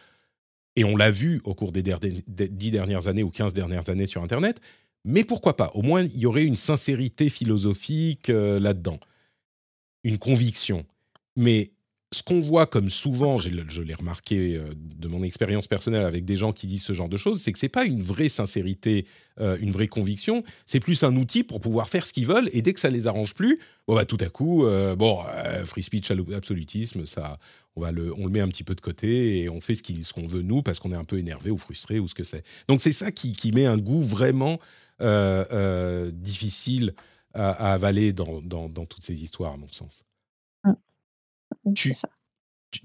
Speaker 2: Et on l'a vu au cours des, dix dernières années ou 15 dernières années sur Internet. Mais pourquoi pas? Au moins, il y aurait une sincérité philosophique là-dedans, une conviction. Mais ce qu'on voit comme souvent, je l'ai remarqué euh, de mon expérience personnelle avec des gens qui disent ce genre de choses, c'est que c'est pas une vraie sincérité, euh, une vraie conviction. C'est plus un outil pour pouvoir faire ce qu'ils veulent. Et dès que ça les arrange plus, bon bah, tout à coup, euh, bon, free speech, absolutisme, ça, on va le, on le met un petit peu de côté et on fait ce qu'on veut nous parce qu'on est un peu énervé ou frustré ou ce que c'est. Donc c'est ça qui, met un goût vraiment difficile à, avaler dans, dans toutes ces histoires, à mon sens. Tu,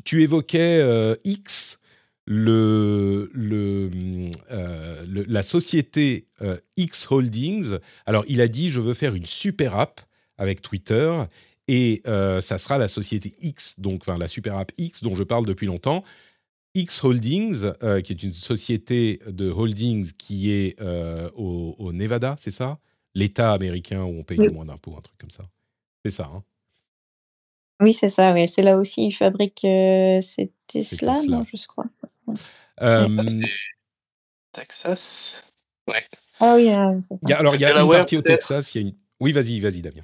Speaker 2: tu, évoquais euh, X, le, le, euh, la société euh, X Holdings. Alors, il a dit Je veux faire une super app avec Twitter et ça sera la société X, donc enfin, la super app X dont je parle depuis longtemps. X Holdings, qui est une société de holdings qui est au, Nevada, c'est ça? L'État américain où on paye le moins d'impôts, un truc comme ça. C'est ça, hein
Speaker 3: oui, c'est ça, oui. C'est là aussi, ils fabriquent, euh, c'est Tesla, non, je crois.
Speaker 4: Texas? Ouais.
Speaker 3: Ah oui,
Speaker 2: alors il y a une partie au Texas, il y a une oui, vas-y, vas-y Damien.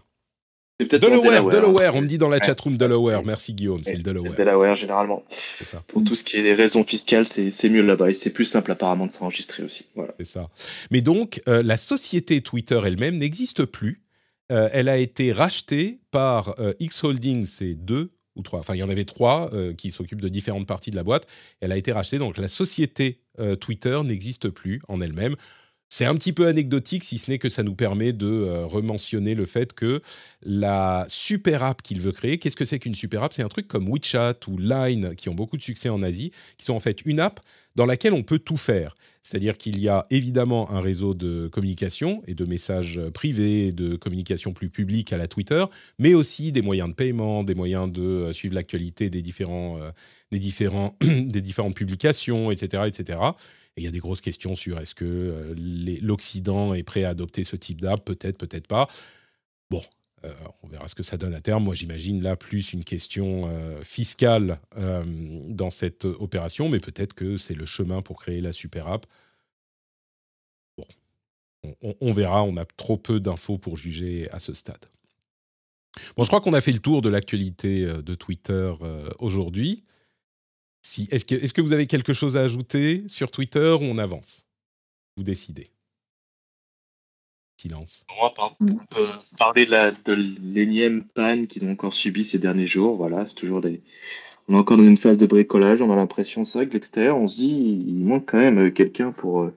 Speaker 2: Delaware, Delaware, on me dit dans la chatroom Delaware. Merci Guillaume, c'est le Delaware.
Speaker 4: Delaware généralement. C'est ça. Pour tout ce qui est des raisons fiscales, c'est mieux là-bas et c'est plus simple apparemment de s'enregistrer aussi. Voilà.
Speaker 2: C'est ça. Mais donc, euh, la société Twitter elle-même n'existe plus. Euh, elle a été rachetée par euh, X Holdings, c'est deux ou trois, enfin il y en avait trois euh, qui s'occupent de différentes parties de la boîte. Elle a été rachetée, donc la société Twitter n'existe plus en elle-même. C'est un petit peu anecdotique, si ce n'est que ça nous permet de rementionner le fait que la super app qu'il veut créer, qu'est-ce que c'est qu'une super app? C'est un truc comme WeChat ou Line, qui ont beaucoup de succès en Asie, qui sont en fait une app dans laquelle on peut tout faire. C'est-à-dire qu'il y a évidemment un réseau de communication et de messages privés, de communication plus publique à la Twitter, mais aussi des moyens de paiement, des moyens de euh, suivre l'actualité des, différents, euh, des, différents, *clears throat* des différentes publications, etc. etc. Et il y a des grosses questions sur est-ce que euh, l'Occident est prêt à adopter ce type d'app Peut-être, peut-être pas. Bon, euh, on verra ce que ça donne à terme. Moi, j'imagine là plus une question euh, fiscale dans cette opération, mais peut-être que c'est le chemin pour créer la super app. Bon, on, verra. On a trop peu d'infos pour juger à ce stade. Bon, je crois qu'on a fait le tour de l'actualité de Twitter aujourd'hui. Si, est-ce, que, vous avez quelque chose à ajouter sur Twitter ou on avance? Vous décidez silence.
Speaker 4: On va parler de, la, de l'énième panne qu'ils ont encore subi ces derniers jours. Voilà, c'est toujours des. On est encore dans une phase de bricolage. On a l'impression, c'est vrai que l'extérieur, on se dit, il manque quand même quelqu'un pour, euh,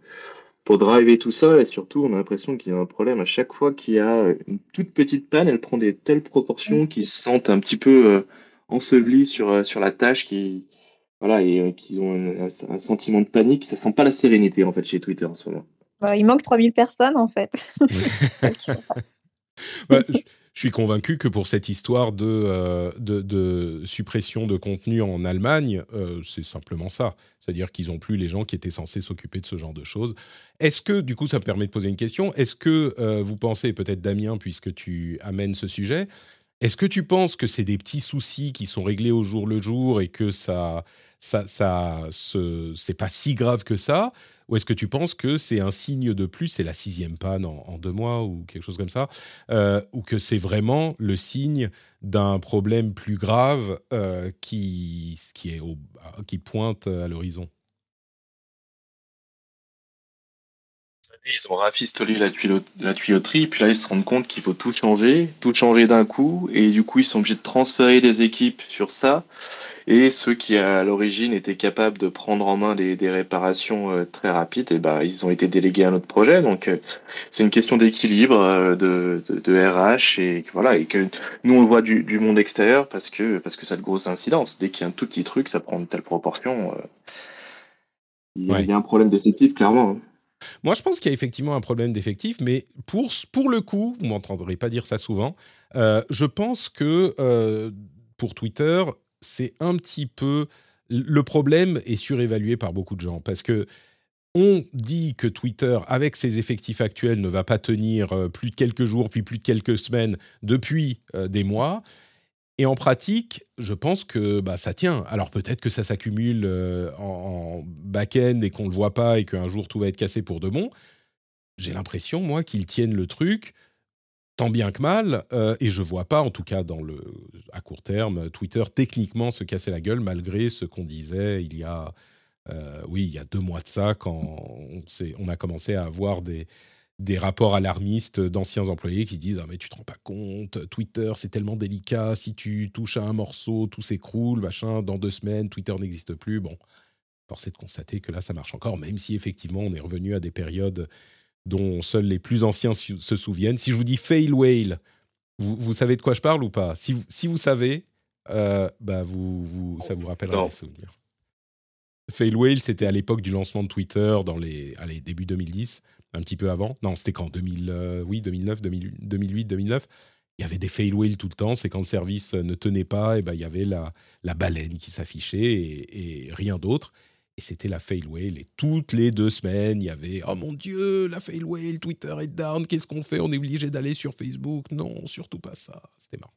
Speaker 4: pour driver tout ça. Et surtout, on a l'impression qu'il y a un problème. À chaque fois qu'il y a une toute petite panne, elle prend des telles proportions qu'ils se sentent un petit peu euh, ensevelis sur, euh, sur la tâche qui. Voilà, et qui ont un, un, sentiment de panique. Ça sent pas la sérénité, en fait, chez Twitter en ce moment.
Speaker 3: Bah, il manque 3000 personnes, en fait. *laughs* *laughs*
Speaker 2: je, suis convaincu que pour cette histoire de, euh, de, suppression de contenu en Allemagne, euh, c'est simplement ça. C'est-à-dire qu'ils n'ont plus les gens qui étaient censés s'occuper de ce genre de choses. Est-ce que, du coup, ça me permet de poser une question, est-ce que euh, vous pensez, peut-être Damien, puisque tu amènes ce sujet, est-ce que tu penses que c'est des petits soucis qui sont réglés au jour le jour et que ça, ça, ça c'est pas si grave que ça? Ou est-ce que tu penses que c'est un signe de plus, c'est la sixième panne en, deux mois ou quelque chose comme ça, euh, ou que c'est vraiment le signe d'un problème plus grave euh, qui, qui, pointe à l'horizon?
Speaker 4: Ils ont rafistolé la, la, tuyauterie, puis là ils se rendent compte qu'il faut tout changer, tout changer d'un coup, et du coup ils sont obligés de transférer des équipes sur ça. Et ceux qui, à l'origine, étaient capables de prendre en main des, réparations euh, très rapides, et ben, ils ont été délégués à notre projet. Donc, euh, c'est une question d'équilibre, euh, de, de, RH, et voilà, et que nous on le voit du, monde extérieur parce que parce que ça a de grosses incidences. Dès qu'il y a un tout petit truc, ça prend une telle proportion. il, y a, un problème d'effectif, clairement. Hein.
Speaker 2: Moi, je pense qu'il y a effectivement un problème d'effectif, mais pour, pour le coup, vous m'entendrez pas dire ça souvent, je pense que pour Twitter, c'est un petit peu le problème est surévalué par beaucoup de gens parce que on dit que Twitter, avec ses effectifs actuels, ne va pas tenir euh, plus de quelques jours, puis plus de quelques semaines, depuis euh, des mois. Et en pratique, je pense que bah, ça tient. Alors peut-être que ça s'accumule en, en back-end et qu'on ne le voit pas et qu'un jour tout va être cassé pour de bon. J'ai l'impression, moi, qu'ils tiennent le truc tant bien que mal, euh, et je vois pas, en tout cas dans le, à court terme, Twitter techniquement se casser la gueule malgré ce qu'on disait il y a, euh, oui, il y a deux mois de ça, quand on a commencé à avoir des, des rapports alarmistes d'anciens employés qui disent ah mais tu te rends pas compte Twitter c'est tellement délicat si tu touches à un morceau tout s'écroule machin dans deux semaines Twitter n'existe plus bon force est de constater que là ça marche encore même si effectivement on est revenu à des périodes dont seuls les plus anciens se souviennent. Si je vous dis fail whale, vous, savez de quoi je parle ou pas? Si vous, si vous savez, euh, bah vous, vous, ça vous rappellera des souvenirs. Fail whale, c'était à l'époque du lancement de Twitter dans les allez, début 2010, un petit peu avant. Non, c'était quand 2000, euh, Oui, 2009, 2008, 2009. Il y avait des fail whales tout le temps. C'est quand le service ne tenait pas, et ben il y avait la, la baleine qui s'affichait et, et rien d'autre et c'était la fail whale. Et toutes les deux semaines, il y avait Oh mon Dieu, la fail whale, Twitter est down, qu'est-ce qu'on fait? On est obligé d'aller sur Facebook. Non, surtout pas ça. C'était marrant.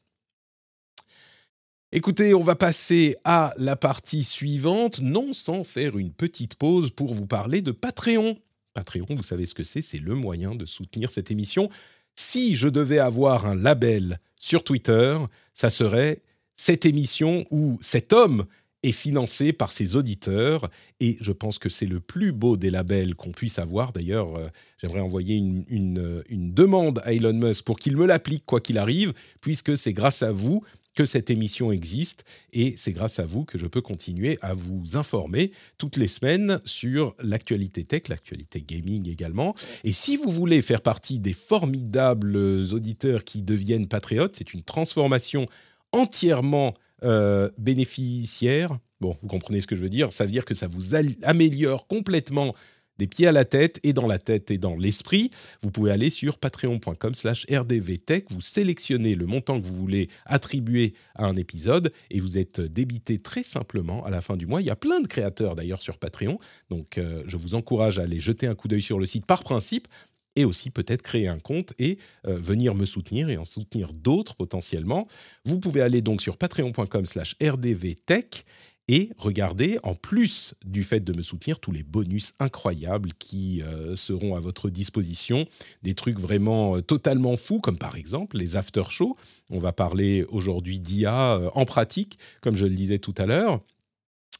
Speaker 2: Écoutez, on va passer à la partie suivante, non sans faire une petite pause pour vous parler de Patreon. Patreon, vous savez ce que c'est, c'est le moyen de soutenir cette émission. Si je devais avoir un label sur Twitter, ça serait cette émission ou cet homme est financé par ses auditeurs et je pense que c'est le plus beau des labels qu'on puisse avoir. D'ailleurs, euh, j'aimerais envoyer une, une, demande à Elon Musk pour qu'il me l'applique quoi qu'il arrive, puisque c'est grâce à vous que cette émission existe et c'est grâce à vous que je peux continuer à vous informer toutes les semaines sur l'actualité tech, l'actualité gaming également. Et si vous voulez faire partie des formidables auditeurs qui deviennent patriotes, c'est une transformation entièrement euh, bénéficiaire. Bon, vous comprenez ce que je veux dire. Ça veut dire que ça vous améliore complètement des pieds à la tête et dans la tête et dans l'esprit. Vous pouvez aller sur patreon.com slash rdvtech, vous sélectionnez le montant que vous voulez attribuer à un épisode et vous êtes débité très simplement à la fin du mois. Il y a plein de créateurs d'ailleurs sur Patreon, donc euh, je vous encourage à aller jeter un coup d'œil sur le site par principe et aussi peut-être créer un compte et euh, venir me soutenir et en soutenir d'autres potentiellement. Vous pouvez aller donc sur patreon.com slash rdvtech et regarder, en plus du fait de me soutenir, tous les bonus incroyables qui euh, seront à votre disposition. Des trucs vraiment euh, totalement fous, comme par exemple les after-shows. On va parler aujourd'hui d'IA en pratique, comme je le disais tout à l'heure.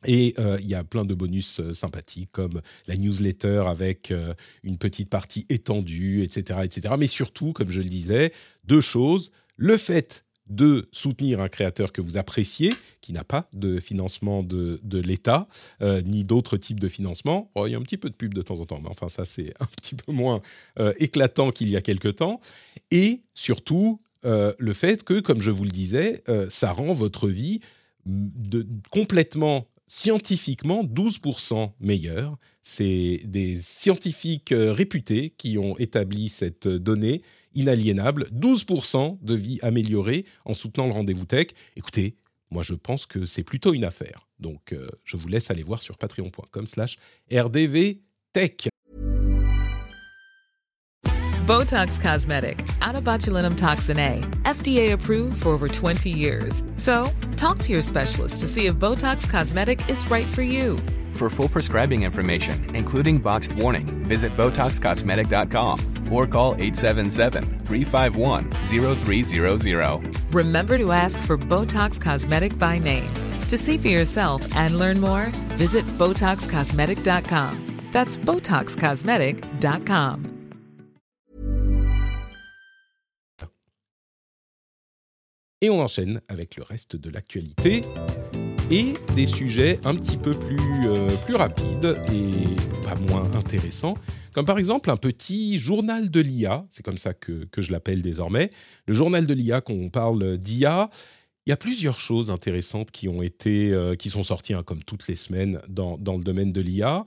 Speaker 2: Et euh, il y a plein de bonus euh, sympathiques comme la newsletter avec euh, une petite partie étendue, etc., etc. Mais surtout, comme je le disais, deux choses. Le fait de soutenir un créateur que vous appréciez, qui n'a pas de financement de, de l'État, ni d'autres types de financement. Il y a un petit peu de pub de temps en temps, mais enfin ça c'est *laughs* un petit peu moins éclatant qu'il y a quelque temps. Et surtout, le fait que, comme je vous le disais, ça rend votre vie de, complètement scientifiquement 12% meilleur. C'est des scientifiques euh, réputés qui ont établi cette donnée inaliénable. 12% de vie améliorée en soutenant le rendez-vous tech. Écoutez, moi je pense que c'est plutôt une affaire. Donc euh, je vous laisse aller voir sur patreon.com slash rdvtech.
Speaker 5: Botox Cosmetic, out of botulinum toxin A, FDA approved for over 20 years. So, talk to your specialist to see if Botox Cosmetic is right for you.
Speaker 6: For full prescribing information, including boxed warning, visit BotoxCosmetic.com or call 877-351-0300.
Speaker 5: Remember to ask for Botox Cosmetic by name. To see for yourself and learn more, visit BotoxCosmetic.com. That's BotoxCosmetic.com.
Speaker 2: Et on enchaîne avec le reste de l'actualité et des sujets un petit peu plus, euh, plus rapides et pas moins intéressants, comme par exemple un petit journal de l'IA, c'est comme ça que, que je l'appelle désormais, le journal de l'IA, quand on parle d'IA, il y a plusieurs choses intéressantes qui ont été, euh, qui sont sorties hein, comme toutes les semaines dans, dans le domaine de l'IA.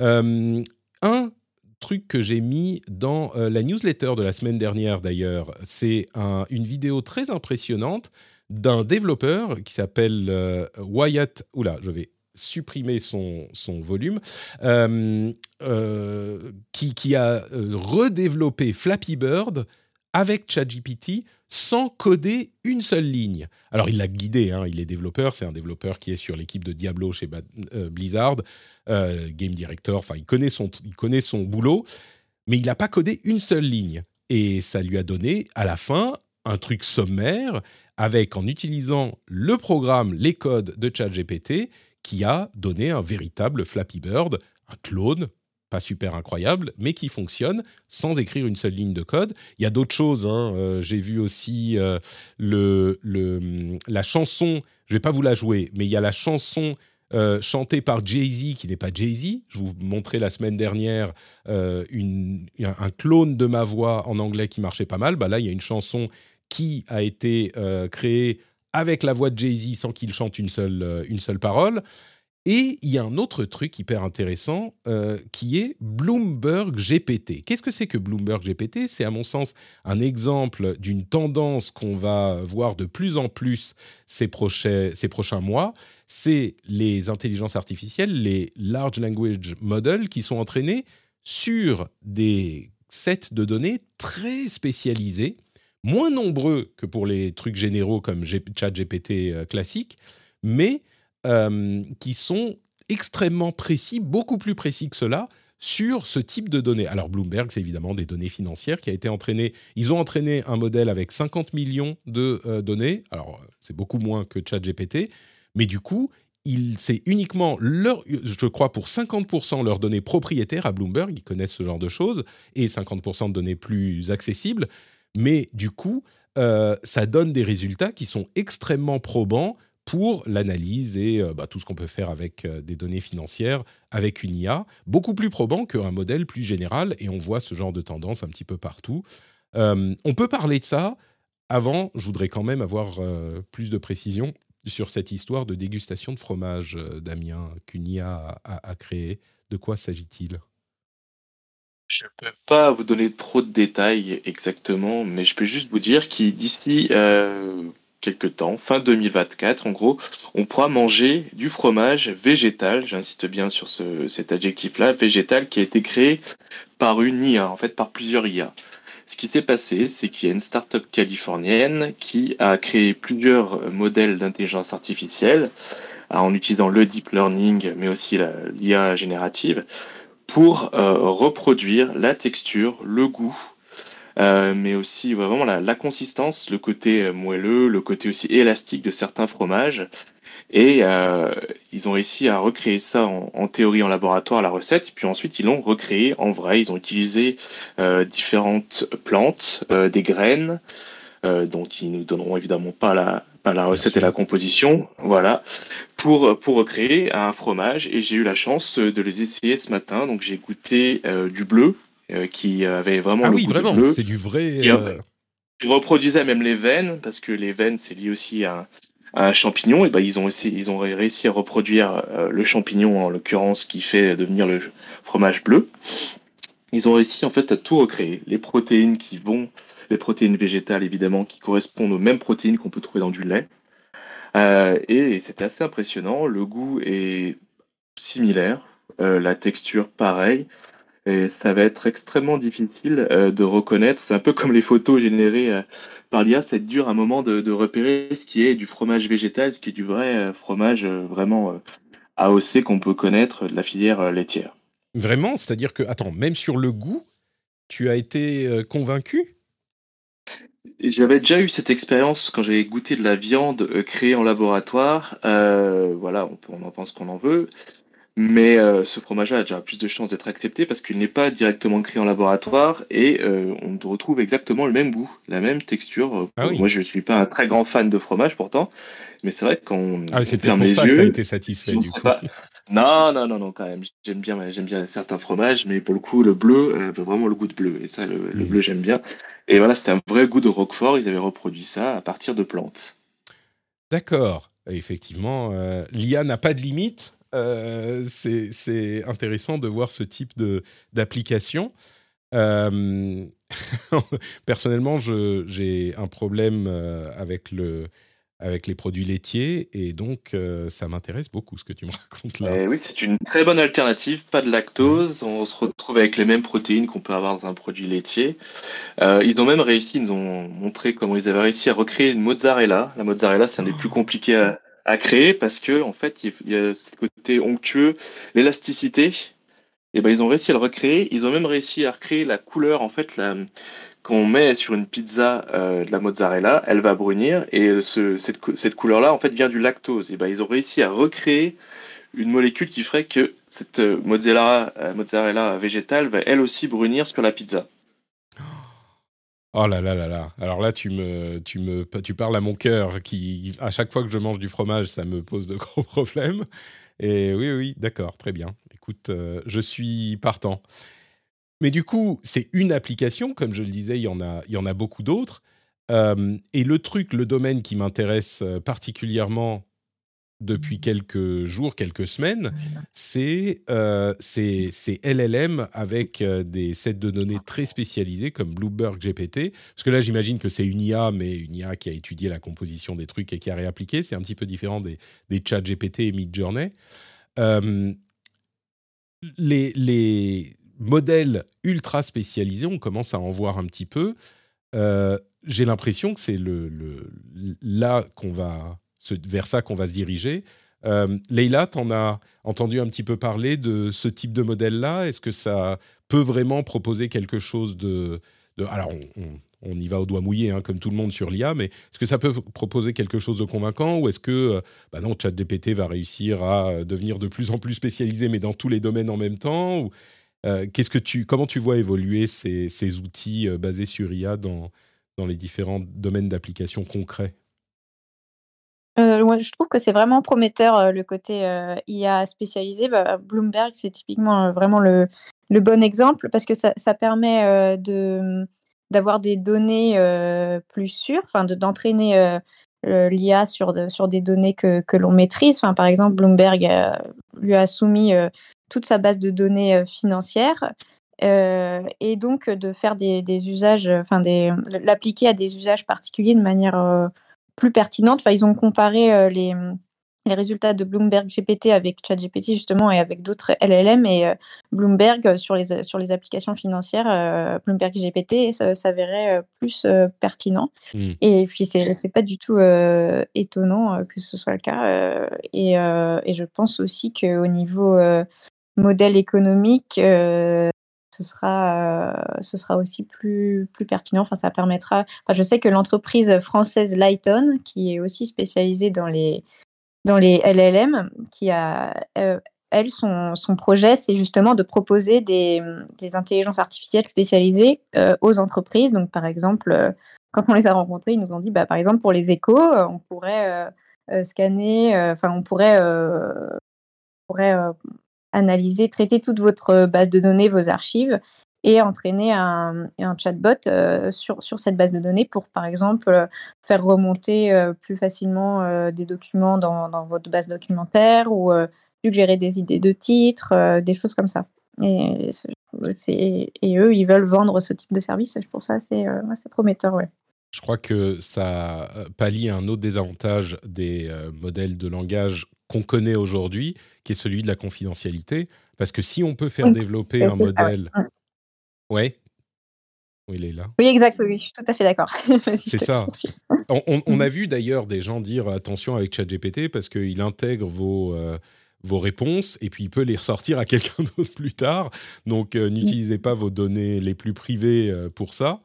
Speaker 2: Euh, un truc que j'ai mis dans la newsletter de la semaine dernière d'ailleurs. C'est une vidéo très impressionnante d'un développeur qui s'appelle euh, Wyatt. Oula, je vais supprimer son, son volume, euh, qui, qui, a redéveloppé Flappy Bird avec ChatGPT sans coder une seule ligne. Alors il l'a guidé, hein, il est développeur, c'est un développeur qui est sur l'équipe de Diablo chez euh, Blizzard, euh, game director, enfin il il connaît son boulot, mais il n'a pas codé une seule ligne. Et ça lui a donné à la fin un truc sommaire avec, en utilisant le programme, les codes de ChatGPT, qui a donné un véritable Flappy Bird, un clone pas super incroyable, mais qui fonctionne sans écrire une seule ligne de code. Il y a d'autres choses. Hein. Euh, j'ai vu aussi euh, le, la chanson, je vais pas vous la jouer, mais il y a la chanson euh, chantée par Jay-Z qui n'est pas Jay-Z. Je vous montrais la semaine dernière un clone de ma voix en anglais qui marchait pas mal. Bah là, il y a une chanson qui a été créée avec la voix de Jay-Z sans qu'il chante une seule, une seule parole. Et il y a un autre truc hyper intéressant euh, qui est Bloomberg GPT. Qu'est-ce que c'est que Bloomberg GPT C'est à mon sens un exemple d'une tendance qu'on va voir de plus en plus ces prochains, ces prochains mois. C'est les intelligences artificielles, les large language models qui sont entraînés sur des sets de données très spécialisés, moins nombreux que pour les trucs généraux comme ChatGPT euh, classique, mais euh, qui sont extrêmement précis, beaucoup plus précis que cela, sur ce type de données. Alors Bloomberg, c'est évidemment des données financières qui a été entraîné. Ils ont entraîné un modèle avec 50 millions de euh, données. Alors c'est beaucoup moins que ChatGPT, mais du coup, c'est uniquement leur, je crois pour 50% leurs données propriétaires à Bloomberg. Ils connaissent ce genre de choses et 50% de données plus accessibles. Mais du coup, euh, ça donne des résultats qui sont extrêmement probants pour l'analyse et euh, bah, tout ce qu'on peut faire avec euh, des données financières avec une IA, beaucoup plus probant qu'un modèle plus général, et on voit ce genre de tendance un petit peu partout. On peut parler de ça. Avant, je voudrais quand même avoir plus de précision sur cette histoire de dégustation de fromage, Damien, qu'une IA a, a, créé. De quoi s'agit-il?
Speaker 4: Je ne peux pas vous donner trop de détails exactement, mais je peux juste vous dire qu'ici quelque temps, fin 2024 en gros, on pourra manger du fromage végétal, j'insiste bien sur ce, cet adjectif-là, végétal qui a été créé par une IA, en fait par plusieurs IA. Ce qui s'est passé, c'est qu'il y a une start-up californienne qui a créé plusieurs modèles d'intelligence artificielle en utilisant le deep learning, mais aussi l'IA générative, pour euh, reproduire la texture, le goût, euh, mais aussi vraiment la, consistance, le côté euh, moelleux, le côté aussi élastique de certains fromages. Et euh, ils ont réussi à recréer ça en, théorie en laboratoire, la recette, puis ensuite ils l'ont recréé en vrai. Ils ont utilisé différentes plantes, des graines, dont ils nous donneront évidemment pas la, la recette et la composition, voilà, pour, pour recréer un fromage. Et j'ai eu la chance de les essayer ce matin. Donc j'ai goûté du bleu, euh, qui avait vraiment
Speaker 2: ah
Speaker 4: le
Speaker 2: oui, vraiment, c'est du vrai. Qui,
Speaker 4: euh, reproduisait même les veines parce que les veines c'est lié aussi à, un champignon. Et ben ils ont essayé, ils ont réussi à reproduire euh, le champignon en l'occurrence qui fait devenir le fromage bleu. Ils ont réussi en fait à tout recréer, les protéines qui vont, les protéines végétales évidemment qui correspondent aux mêmes protéines qu'on peut trouver dans du lait. et c'était assez impressionnant. Le goût est similaire, la texture pareil. Et ça va être extrêmement difficile euh, de reconnaître. C'est un peu comme les photos générées euh, par l'IA. C'est dur à un moment de, repérer ce qui est du fromage végétal, ce qui est du vrai euh, fromage vraiment AOC qu'on peut connaître de la filière laitière.
Speaker 2: Vraiment? C'est-à-dire que, attends, même sur le goût, tu as été convaincu?
Speaker 4: J'avais déjà eu cette expérience quand j'ai goûté de la viande créée en laboratoire. voilà, on, on en pense qu'on en veut. Mais euh, ce fromage-là a déjà plus de chances d'être accepté parce qu'il n'est pas directement créé en laboratoire et euh, on retrouve exactement le même goût, la même texture. Ah Moi, je ne suis pas un très grand fan de fromage pourtant, mais c'est vrai qu'on
Speaker 2: ah, c'est pour ça que tu as été satisfait du coup. *laughs*
Speaker 4: Non, non, non, non, quand même. J'aime bien, j'aime bien certains fromages, mais pour le coup, le bleu, euh, vraiment le goût de bleu. Et ça, le, le mm. bleu, j'aime bien. Et voilà, c'était un vrai goût de Roquefort. Ils avaient reproduit ça à partir de plantes.
Speaker 2: D'accord. Effectivement, l'IA n'a pas de limite. Euh, c'est intéressant de voir ce type d'application. Euh, *laughs* personnellement, j'ai un problème euh, avec le, avec les produits laitiers. Et donc, euh, ça m'intéresse beaucoup ce que tu me *laughs* racontes là.
Speaker 4: Eh oui, c'est une très bonne alternative. Pas de lactose. On se retrouve avec les mêmes protéines qu'on peut avoir dans un produit laitier. Euh, ils ont même réussi, ils nous ont montré comment ils avaient réussi à recréer une mozzarella. La mozzarella, c'est un des plus compliqués à, à créer parce que, en fait, il y a ce côté onctueux, l'élasticité. Et ben, ils ont réussi à le recréer. Ils ont même réussi à recréer la couleur, en fait, la, qu'on met sur une pizza euh, de la mozzarella, elle va brunir et ce, cette, couleur-là en fait vient du lactose. Et ben ils ont réussi à recréer une molécule qui ferait que cette euh, mozzarella, euh, mozzarella végétale va elle aussi brunir sur la pizza.
Speaker 2: Oh là là là là. Alors là, tu me, tu me, tu parles à mon cœur qui, à chaque fois que je mange du fromage, ça me pose de *laughs* gros problèmes. Et oui, oui, d'accord, très bien. Écoute, je suis partant. Mais du coup, c'est une application, comme je le disais, il y en a, il y en a beaucoup d'autres. Euh, et le truc, le domaine qui m'intéresse euh, particulièrement depuis quelques jours, quelques semaines, c'est euh, LLM avec euh, des sets de données très spécialisés comme Bloomberg GPT. Parce que là, j'imagine que c'est une IA, mais une IA qui a étudié la composition des trucs et qui a réappliqué. C'est un petit peu différent des, des chats GPT et Midjourney. Euh, les, les, modèle ultra spécialisé, on commence à en voir un petit peu. Euh, j'ai l'impression que c'est le, là qu'on va vers ça qu'on va se diriger. Euh, Leïla, tu en as entendu un petit peu parler de ce type de modèle-là? Est-ce que ça peut vraiment proposer quelque chose de... alors, on, y va au doigt mouillé, hein, comme tout le monde sur l'IA, mais est-ce que ça peut proposer quelque chose de convaincant? Ou est-ce que euh, bah non, ChatGPT va réussir à devenir de plus en plus spécialisé, mais dans tous les domaines en même temps? Qu'est-ce que tu, comment tu vois évoluer ces, ces outils euh, basés sur IA dans, dans les différents domaines d'application concrets?
Speaker 3: Euh, je trouve que c'est vraiment prometteur le côté IA spécialisé. Bah, Bloomberg, c'est typiquement vraiment le, le, bon exemple parce que ça, ça permet de d'avoir des données plus sûres, enfin d'entraîner l'IA sur, sur des données que, que l'on maîtrise. Enfin, par exemple, Bloomberg lui a soumis toute sa base de données financières. et donc de faire des, usages, enfin l'appliquer à des usages particuliers de manière plus pertinente. Enfin, ils ont comparé les, les résultats de Bloomberg GPT avec ChatGPT justement et avec d'autres LLM et Bloomberg sur les, sur les applications financières, Bloomberg GPT s'avérait plus pertinent. Mmh. Et puis c'est pas du tout étonnant que ce soit le cas. Et, et, je pense aussi qu'au niveau modèle économique, euh, ce sera, euh, ce sera aussi plus, plus pertinent. Enfin, ça permettra. Enfin, je sais que l'entreprise française Lighton, qui est aussi spécialisée dans les, dans les LLM, qui a, euh, elle, son, son projet, c'est justement de proposer des, des intelligences artificielles spécialisées aux entreprises. Donc, par exemple, quand on les a rencontrés, ils nous ont dit, bah, par exemple, pour les échos, on pourrait scanner, enfin, on pourrait, pourrait analyser, traiter toute votre euh, base de données, vos archives, et entraîner un, chatbot euh, sur, cette base de données pour, par exemple, euh, faire remonter plus facilement des documents dans, dans, votre base documentaire ou suggérer des idées de titres, des choses comme ça. Et, et eux, ils veulent vendre ce type de service. Pour ça, c'est prometteur. Ouais.
Speaker 2: Je crois que ça pallie un autre désavantage des modèles de langage qu'on connaît aujourd'hui, qui est celui de la confidentialité. Parce que si on peut faire développer un modèle. Ouais. Oui, il est là.
Speaker 3: Oui, exact, oui, je suis tout à fait d'accord. *laughs*
Speaker 2: C'est ça. On, a vu d'ailleurs des gens dire attention avec ChatGPT parce qu'il intègre vos, euh, vos réponses et puis il peut les ressortir à *laughs* quelqu'un d'autre plus tard. Donc euh, n'utilisez pas vos données les plus privées euh, pour ça.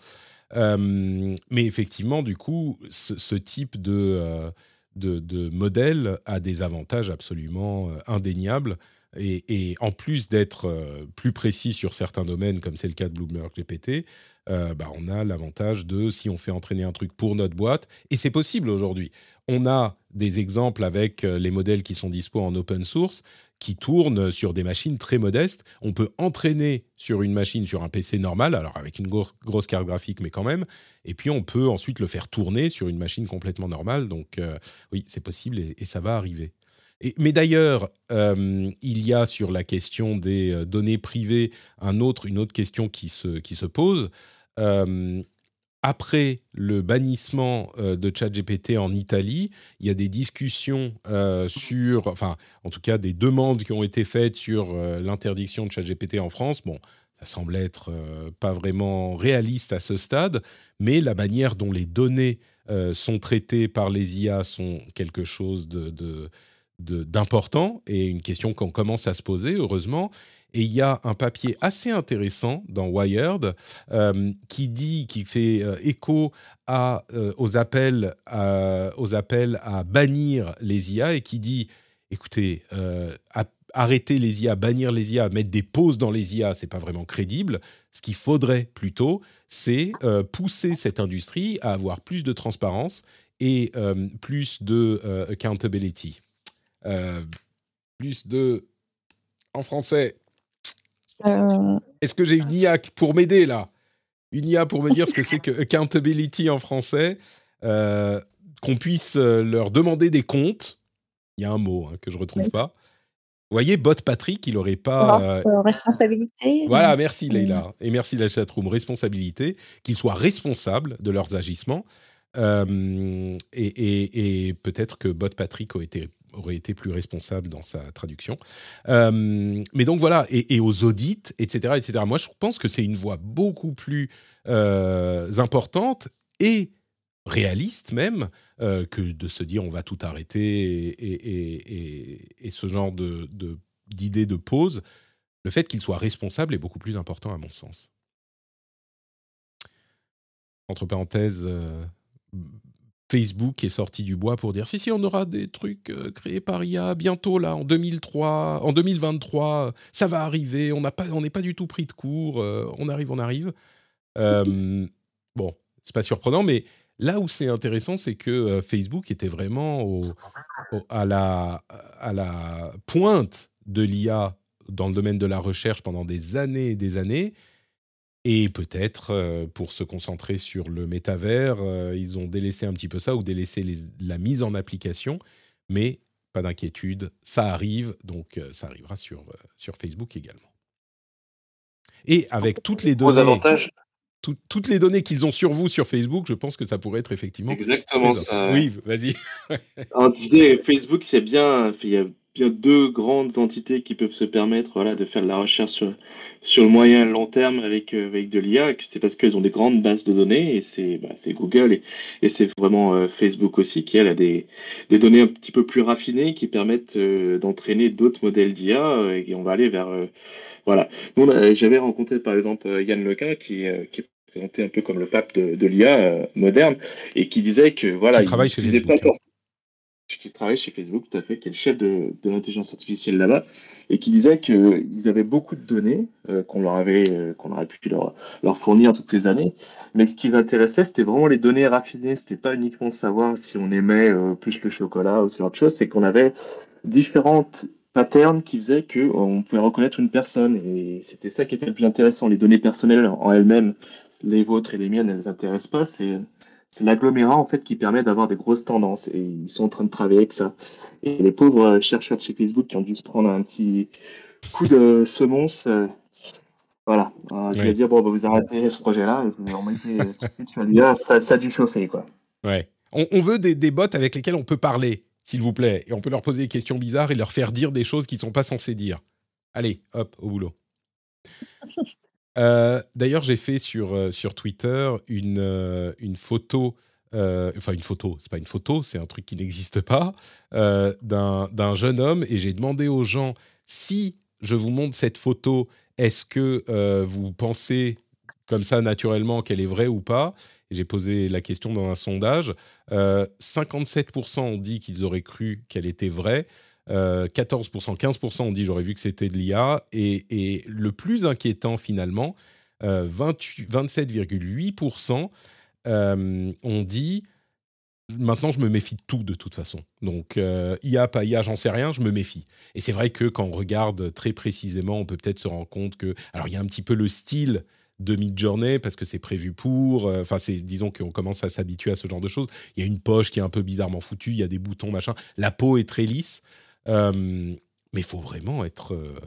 Speaker 2: Mais effectivement, du coup, ce type de de, modèle a des avantages absolument euh, indéniables. Et, en plus d'être euh, plus précis sur certains domaines, comme c'est le cas de Bloomberg GPT, euh, bah, on a l'avantage de si on fait entraîner un truc pour notre boîte, et c'est possible aujourd'hui. On a des exemples avec les modèles qui sont dispo en open source qui tournent sur des machines très modestes. On peut entraîner sur une machine, sur un PC normal, alors avec une grosse carte graphique, mais quand même. Et puis on peut ensuite le faire tourner sur une machine complètement normale. Donc euh, oui, c'est possible et, ça va arriver. Mais d'ailleurs, euh, il y a sur la question des euh, données privées un autre, une autre question qui se, qui se pose. Après le bannissement euh, de ChatGPT en Italie, il y a des discussions euh, sur, enfin, en tout cas, des demandes qui ont été faites sur euh, l'interdiction de ChatGPT en France. Bon, ça semble être pas vraiment réaliste à ce stade, mais la manière dont les données sont traitées par les IA sont quelque chose d'important et une question qu'on commence à se poser, heureusement. Et il y a un papier assez intéressant dans Wired euh, qui dit, qui fait euh, écho euh, aux, appels à, aux appels à bannir les IA et qui dit, écoutez, arrêter les IA, bannir les IA, mettre des pauses dans les IA, c'est pas vraiment crédible. Ce qu'il faudrait plutôt, c'est pousser cette industrie à avoir plus de transparence et plus de accountability. plus de en français euh, Est-ce que j'ai une IA pour m'aider là Une IA pour me dire ce que c'est *laughs* que accountability en français euh, Qu'on puisse euh, leur demander des comptes? Il y a un mot hein, que je ne retrouve pas. Vous voyez, Bot Patrick, il n'aurait pas.
Speaker 3: responsabilité.
Speaker 2: Voilà, merci Leïla. Et merci la chatroom. Responsabilité, qu'ils soient responsables de leurs agissements. et, et peut-être que Bot Patrick aurait été aurait été plus responsable dans sa traduction. Euh, mais donc voilà, et, aux audits, etc., etc. Moi, je pense que c'est une voie beaucoup plus euh, importante et réaliste même euh, que de se dire on va tout arrêter et, ce genre de, d'idée de, pause. Le fait qu'il soit responsable est beaucoup plus important à mon sens. Entre parenthèses, Facebook est sorti du bois pour dire si si on aura des trucs euh, créés par IA bientôt là en 2003 en 2023 ça va arriver on n'a pas on n'est pas du tout pris de court euh, on arrive on arrive. Euh, bon c'est pas surprenant mais là où c'est intéressant c'est que Facebook était vraiment à la à la pointe de l'IA dans le domaine de la recherche pendant des années et des années et peut-être, euh, pour se concentrer sur le métavers, euh, ils ont délaissé un petit peu ça ou délaissé la mise en application. Mais pas d'inquiétude, ça arrive, donc euh, ça arrivera sur, sur Facebook également. Et avec toutes les données,
Speaker 4: avantages.
Speaker 2: toutes les données qu'ils ont sur vous sur Facebook, je pense que ça pourrait être effectivement
Speaker 4: exactement ça.
Speaker 2: Oui, vas-y. *laughs*
Speaker 4: On disait Facebook, c'est bien, il y a il y a deux grandes entités qui peuvent se permettre voilà, de faire de la recherche sur, sur le moyen et long terme avec, euh, avec de l'IA. C'est parce qu'elles ont des grandes bases de données et c'est bah, Google et, et c'est vraiment euh, Facebook aussi qui elle, a des, des données un petit peu plus raffinées qui permettent euh, d'entraîner d'autres modèles d'IA et on va aller vers. voilà. J'avais rencontré par exemple Yann Leca qui, qui est présenté un peu comme le pape de, de l'IA moderne et qui disait que voilà,
Speaker 2: il travaille chez Facebook. Pas
Speaker 4: qui travaille chez Facebook, tout à fait, qui est le chef de, l'intelligence artificielle là-bas, et qui disait qu'ils avaient beaucoup de données euh, qu'on leur avait, euh, qu'on aurait pu leur, leur fournir toutes ces années, mais ce qui les intéressait, c'était vraiment les données raffinées. C'était pas uniquement savoir si on aimait euh, plus le chocolat ou ce genre de choses, c'est qu'on avait différentes patterns qui faisaient qu'on pouvait reconnaître une personne, et c'était ça qui était le plus intéressant. Les données personnelles en elles-mêmes, les vôtres et les miennes, elles ne les intéressent pas. C'est c'est l'agglomérat en fait qui permet d'avoir des grosses tendances et ils sont en train de travailler avec ça. Et les pauvres euh, chercheurs de chez Facebook qui ont dû se prendre un petit coup de semonce, euh, voilà, euh, dire bon bah, vous arrêtez ce projet-là et vous remettez ça, ça a dû chauffer quoi.
Speaker 2: Ouais. On, veut des, des bots avec lesquels on peut parler, s'il vous plaît, et on peut leur poser des questions bizarres et leur faire dire des choses qu'ils sont pas censés dire. Allez, hop, au boulot. *laughs* Euh, d'ailleurs, j'ai fait sur, euh, sur Twitter une, euh, une photo, enfin une photo, c'est pas une photo, c'est un truc qui n'existe pas, d'un jeune homme et j'ai demandé aux gens si je vous montre cette photo, est-ce que vous pensez comme ça naturellement qu'elle est vraie ou pas? J'ai posé la question dans un sondage. 57% ont dit qu'ils auraient cru qu'elle était vraie. 14%, 15% ont dit j'aurais vu que c'était de l'IA. Et, le plus inquiétant finalement, 27,8% euh, euh, ont dit maintenant je me méfie de tout de toute façon. Donc euh, IA, pas IA, j'en sais rien, je me méfie. Et c'est vrai que quand on regarde très précisément, on peut peut-être se rendre compte que... Alors il y a un petit peu le style de mid-journée parce que c'est prévu pour. Enfin, disons qu'on commence à s'habituer à ce genre de choses. Il y a une poche qui est un peu bizarrement foutue, il y a des boutons, machin. La peau est très lisse. Mais il faut vraiment être, euh,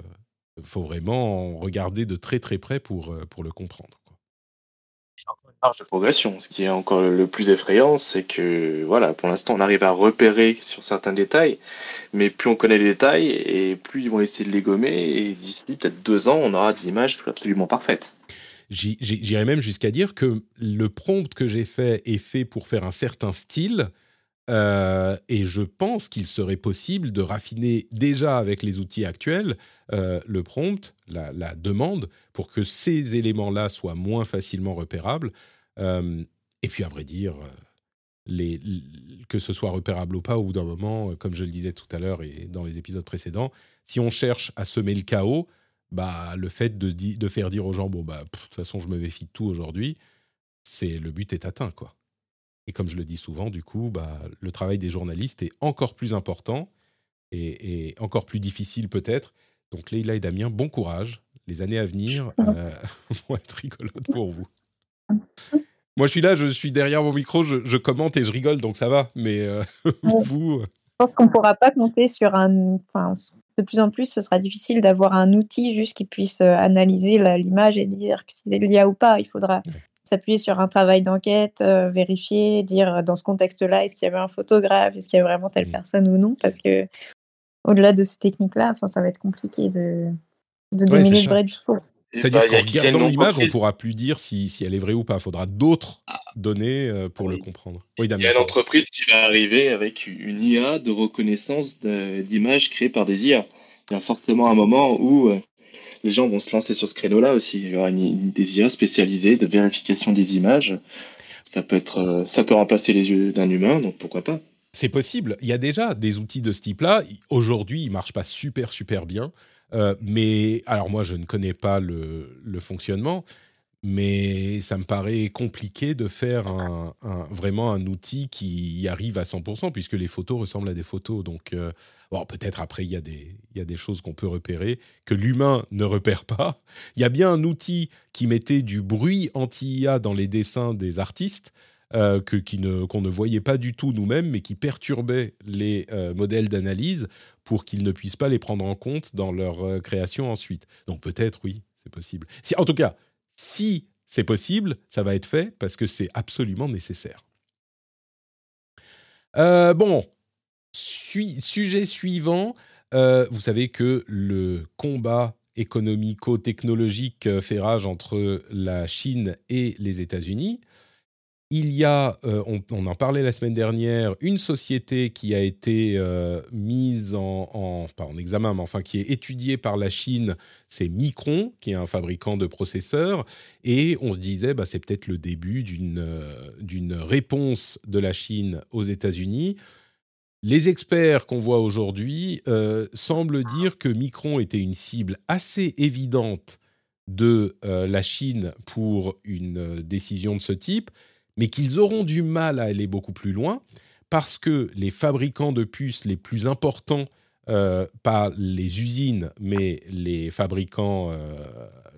Speaker 2: faut vraiment regarder de très très près pour, euh, pour le comprendre.
Speaker 4: marge de progression. Ce qui est encore le plus effrayant, c'est que voilà, pour l'instant, on arrive à repérer sur certains détails, mais plus on connaît les détails et plus ils vont essayer de les gommer. Et d'ici peut-être deux ans, on aura des images absolument parfaites.
Speaker 2: J'irais même jusqu'à dire que le prompt que j'ai fait est fait pour faire un certain style. Euh, et je pense qu'il serait possible de raffiner déjà avec les outils actuels euh, le prompt, la, demande, pour que ces éléments-là soient moins facilement repérables. Euh, et puis, à vrai dire, que ce soit repérable ou pas, au bout d'un moment, comme je le disais tout à l'heure et dans les épisodes précédents, si on cherche à semer le chaos, bah, le fait de, de faire dire aux gens, bon, bah, de toute façon, je me méfie de tout aujourd'hui, c'est le but est atteint, quoi. Et comme je le dis souvent, du coup, bah, le travail des journalistes est encore plus important et, encore plus difficile peut-être. Donc Leïla et Damien, bon courage. Les années à venir euh, *laughs* vont être rigolotes pour vous. Moi, je suis là, je suis derrière mon micro, je, commente et je rigole, donc ça va. Mais euh, *laughs* vous...
Speaker 3: Euh, je pense qu'on ne pourra pas compter sur un... Enfin, de plus en plus, ce sera difficile d'avoir un outil juste qui puisse analyser l'image et dire qu'il y a ou pas. Il faudra s'appuyer sur un travail d'enquête, euh, vérifier, dire euh, dans ce contexte-là, est-ce qu'il y avait un photographe, est-ce qu'il y a vraiment telle mmh. personne ou non, parce que au-delà de ces techniques-là, enfin, ça va être compliqué de, de démêler le vrai du faux.
Speaker 2: C'est-à-dire bah, qu'en regardant l'image, on ne pourra plus dire si, si, elle est vraie ou pas. Il faudra d'autres ah. données euh, pour le comprendre.
Speaker 4: il y a une entreprise qui va arriver avec une IA de reconnaissance d'images créées par des IA. Il y a forcément un moment où les gens vont se lancer sur ce créneau-là aussi. Il y aura une, des IA spécialisées de vérification des images. Ça peut être, euh, ça peut remplacer les yeux d'un humain, donc pourquoi pas.
Speaker 2: C'est possible. Il y a déjà des outils de ce type-là. Aujourd'hui, ils marchent pas super super bien. Euh, mais alors moi, je ne connais pas le, le fonctionnement mais ça me paraît compliqué de faire vraiment un outil qui arrive à 100%, puisque les photos ressemblent à des photos. Donc, euh, bon, peut-être après, il y, a des, choses qu'on peut repérer, que l'humain ne repère pas. Il y a bien un outil qui mettait du bruit anti-IA dans les dessins des artistes, euh, que, qu'on ne voyait pas du tout nous-mêmes, mais qui perturbait les euh, modèles d'analyse pour qu'ils ne puissent pas les prendre en compte dans leur création ensuite. Donc peut-être, oui, c'est possible. Si, en tout cas, si c'est possible, ça va être fait parce que c'est absolument nécessaire. Euh, bon, sujet suivant. Euh, vous savez que le combat économico-technologique euh, fait rage entre la Chine et les États-Unis il y a, euh, on, en parlait la semaine dernière, une société qui a été euh, mise en, en examen, mais enfin qui est étudiée par la Chine, c'est Micron, qui est un fabricant de processeurs, et on se disait, bah, c'est peut-être le début d'une euh, d'une réponse de la Chine aux États-Unis. Les experts qu'on voit aujourd'hui semblent dire que Micron était une cible assez évidente de la Chine pour une décision de ce type mais qu'ils auront du mal à aller beaucoup plus loin parce que les fabricants de puces les plus importants, euh, pas les usines, mais les fabricants, euh,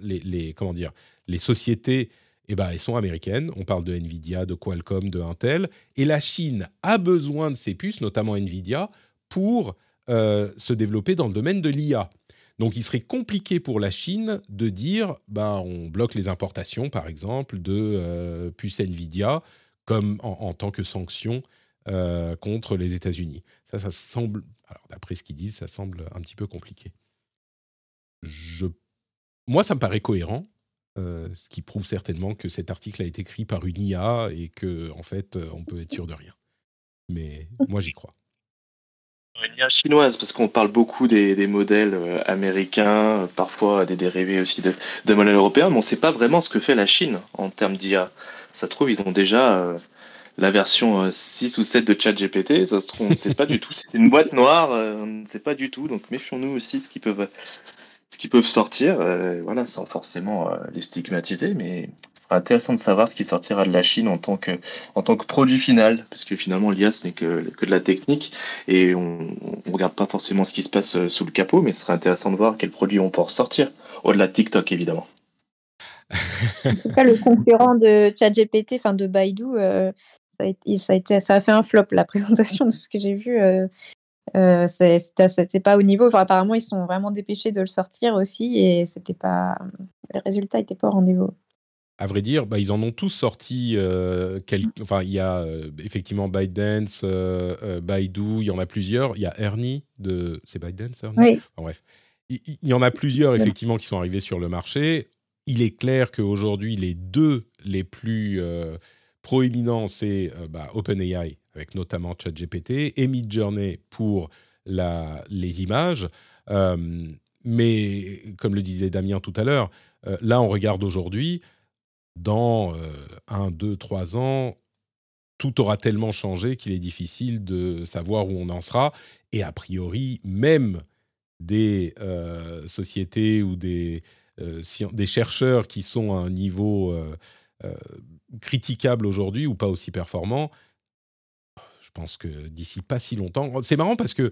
Speaker 2: les, comment dire, les sociétés, eh ben, elles sont américaines. On parle de Nvidia, de Qualcomm, de Intel, et la Chine a besoin de ces puces, notamment Nvidia, pour euh, se développer dans le domaine de l'IA. Donc il serait compliqué pour la Chine de dire bah, on bloque les importations, par exemple, de euh, puces Nvidia comme en, tant que sanction euh, contre les États-Unis. Ça, ça semble, d'après ce qu'ils disent, ça semble un petit peu compliqué. Moi, ça me paraît cohérent, euh, ce qui prouve certainement que cet article a été écrit par une IA et que en fait, on peut être sûr de rien. Mais moi, j'y crois.
Speaker 4: Une IA chinoise, parce qu'on parle beaucoup des, modèles euh, américains, euh, parfois des dérivés aussi de, modèles européens, mais on ne sait pas vraiment ce que fait la Chine en termes d'IA. Ça se trouve, ils ont déjà euh, la version 6 ou 7 de ChatGPT, ça se trouve, on ne sait pas du tout. C'est une boîte noire, on ne sait pas du tout, donc méfions-nous aussi ce qu'ils peuvent, ce qu'ils peuvent sortir, voilà, sans forcément les stigmatiser, mais sera intéressant de savoir ce qui sortira de la Chine en tant que, en tant que produit final, parce que finalement l'IA ce n'est que, que de la technique et on ne regarde pas forcément ce qui se passe euh, sous le capot, mais ce serait intéressant de voir quels produits on peut ressortir, au-delà de TikTok évidemment.
Speaker 3: en tout cas, le concurrent de ChatGPT, enfin de Baidu, euh, ça, a, ça a fait un flop la présentation de ce que j'ai vu. Euh, c'était pas au niveau. apparemment, ils sont vraiment dépêchés de le sortir aussi et c'était pas. Les résultats n'étaient pas au rendez-vous.
Speaker 2: à vrai dire, bah, ils en ont tous sorti. Euh, enfin, il y a euh, effectivement ByteDance, euh, Baidu, il y en a plusieurs. Il y a Ernie de. C'est ByteDance, Ernie?
Speaker 3: Oui.
Speaker 2: bref. Il, y en a plusieurs, effectivement, qui sont arrivés sur le marché. Il est clair qu'aujourd'hui, les deux les plus proéminents, c'est bah, OpenAI, avec notamment ChatGPT, et Midjourney pour les images. mais, comme le disait Damien tout à l'heure, là, on regarde aujourd'hui dans euh, un, deux, trois ans, tout aura tellement changé qu'il est difficile de savoir où on en sera. Et a priori, même des euh, sociétés ou des, euh, chercheurs qui sont à un niveau critiquable aujourd'hui ou pas aussi performant, pense que d'ici pas si longtemps, c'est marrant parce que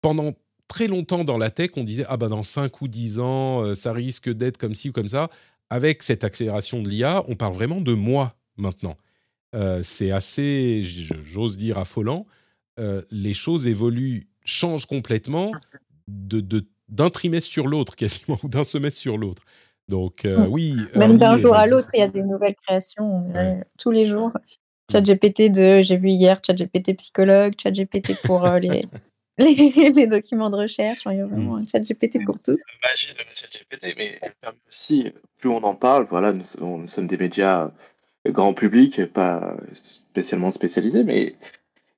Speaker 2: pendant très longtemps dans la tech, on disait ah ben dans 5 ou 10 ans, ça risque d'être comme ci ou comme ça avec cette accélération de l'IA, on parle vraiment de mois maintenant. Euh, c'est assez, j'ose dire, affolant. Euh, les choses évoluent, changent complètement d'un trimestre sur l'autre, *laughs* quasiment, ou d'un semestre sur l'autre. Donc, euh, oui.
Speaker 3: Même d'un jour à l'autre, il y a des nouvelles créations tous les jours. ChatGPT de, j'ai vu hier, ChatGPT psychologue, ChatGPT pour *laughs* les, les, documents de recherche. Il y a vraiment un chat GPT pour tout.
Speaker 4: La magie de chat GPT, mais aussi, plus on en parle, voilà, nous, sommes des médias grand public, pas spécialement spécialisés, mais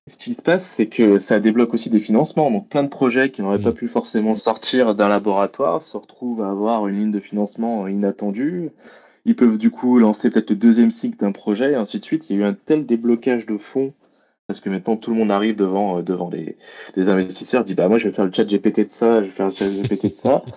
Speaker 4: ce qui se passe, c'est que ça débloque aussi des financements. Donc plein de projets qui n'auraient pas pu forcément sortir d'un laboratoire se retrouvent à avoir une ligne de financement inattendue. Ils peuvent du coup lancer peut-être le deuxième cycle d'un projet et ainsi de suite. Il y a eu un tel déblocage de fonds parce que maintenant tout le monde arrive devant, euh, devant les, les investisseurs, dit bah moi je vais faire le chat GPT de ça, je vais faire le chat GPT de ça. *laughs*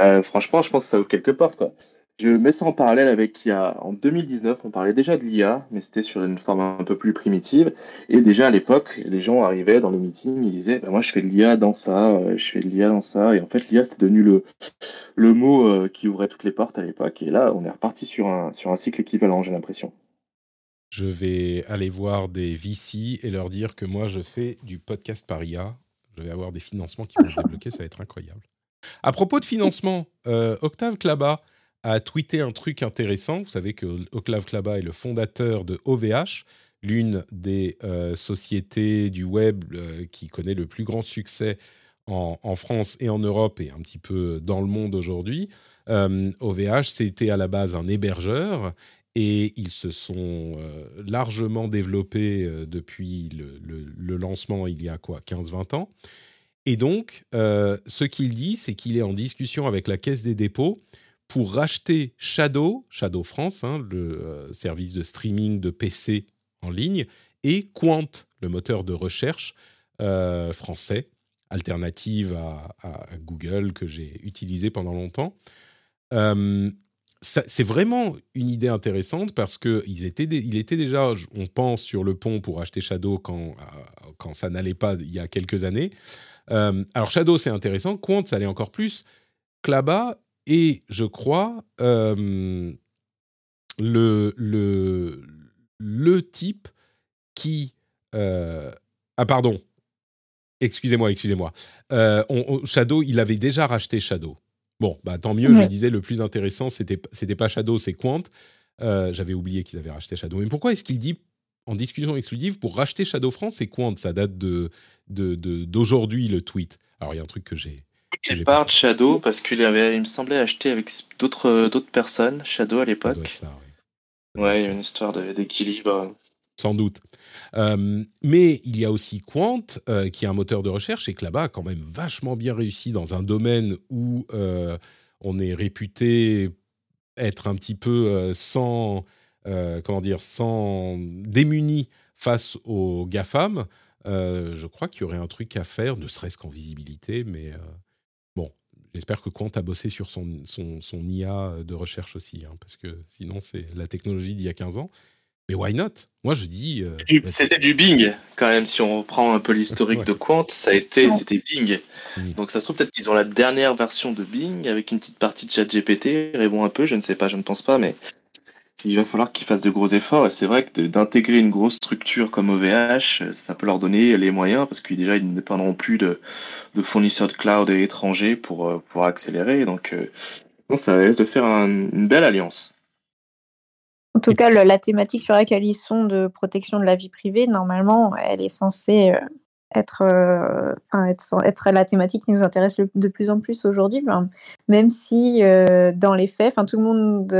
Speaker 4: Euh, franchement, je pense que ça ouvre quelques portes. Quoi. Je mets ça en parallèle avec il y a, en 2019, on parlait déjà de l'IA, mais c'était sur une forme un peu plus primitive. Et déjà à l'époque, les gens arrivaient dans les meetings, ils disaient bah, moi je fais de l'IA dans ça, euh, je fais de l'IA dans ça. Et en fait, l'IA c'est devenu le, le mot qui ouvrait toutes les portes à l'époque. Et là, on est reparti sur un, sur un cycle équivalent, j'ai l'impression
Speaker 2: je vais aller voir des VC et leur dire que moi, je fais du podcast par IA. Je vais avoir des financements qui vont se débloquer, ça va être incroyable. À propos de financement, euh, Octave Klaba a tweeté un truc intéressant. Vous savez que Octave Klaba est le fondateur de OVH, l'une des euh, sociétés du web euh, qui connaît le plus grand succès en, France et en Europe et un petit peu dans le monde aujourd'hui. OVH, c'était à la base un hébergeur et ils se sont euh, largement développés euh, depuis le, lancement il y a quoi 15-20 ans. Et donc, euh, ce qu'il dit, c'est qu'il est en discussion avec la Caisse des dépôts pour racheter Shadow, Shadow France, hein, le service de streaming de PC en ligne, et Quant, le moteur de recherche français, alternative à, Google que j'ai utilisé pendant longtemps c'est vraiment une idée intéressante parce que ils étaient, était déjà, on pense, sur le pont pour acheter Shadow quand, euh, quand ça n'allait pas il y a quelques années. Euh, alors Shadow, c'est intéressant. Quant, ça allait encore plus. Klaba et, je crois, euh, le, le, le type qui... ah pardon, excusez-moi, excusez-moi. Shadow, il avait déjà racheté Shadow. Bon, bah tant mieux. Je disais le plus intéressant, c'était c'était pas Shadow, c'est Quant. Euh, j'avais oublié qu'ils avaient racheté Shadow. Mais pourquoi est-ce qu'il dit en discussion exclusive pour racheter Shadow France et Quant? Ça date de d'aujourd'hui le tweet. Alors il y a un truc que j'ai.
Speaker 4: Il part de Shadow parce qu'il avait, il me semblait, acheté avec d'autres d'autres personnes Shadow à l'époque. Ouais, une histoire d'équilibre
Speaker 2: sans doute. Euh, mais il y a aussi Quant, euh, qui est un moteur de recherche, et que là-bas a quand même vachement bien réussi dans un domaine où euh, on est réputé être un petit peu sans, comment dire, sans démuni face aux GAFAM. je crois qu'il y aurait un truc à faire, ne serait-ce qu'en visibilité, mais j'espère que Quant a bossé sur son, son, son IA de recherche aussi, hein, parce que sinon c'est la technologie d'il y a 15 ans. Mais why not? Moi, je dis.
Speaker 4: Euh, c'était du Bing, quand même. Si on reprend un peu l'historique de Quant, ça a été, c'était Bing. Donc, ça se trouve peut-être qu'ils ont la dernière version de Bing avec une petite partie de ChatGPT. Répond un peu, je ne sais pas, je ne pense pas, mais il va falloir qu'ils fassent de gros efforts. Et c'est vrai que d'intégrer une grosse structure comme OVH, ça peut leur donner les moyens parce qu'ils déjà ils ne dépendront plus de, fournisseurs de cloud étrangers pour, euh, pour accélérer. Donc, euh, ça risque de faire une belle alliance.
Speaker 3: En tout cas, la thématique sur laquelle ils sont de protection de la vie privée, normalement, elle est censée euh, être, euh, être, être, la thématique qui nous intéresse de plus en plus aujourd'hui, même si euh, dans les faits, tout le monde,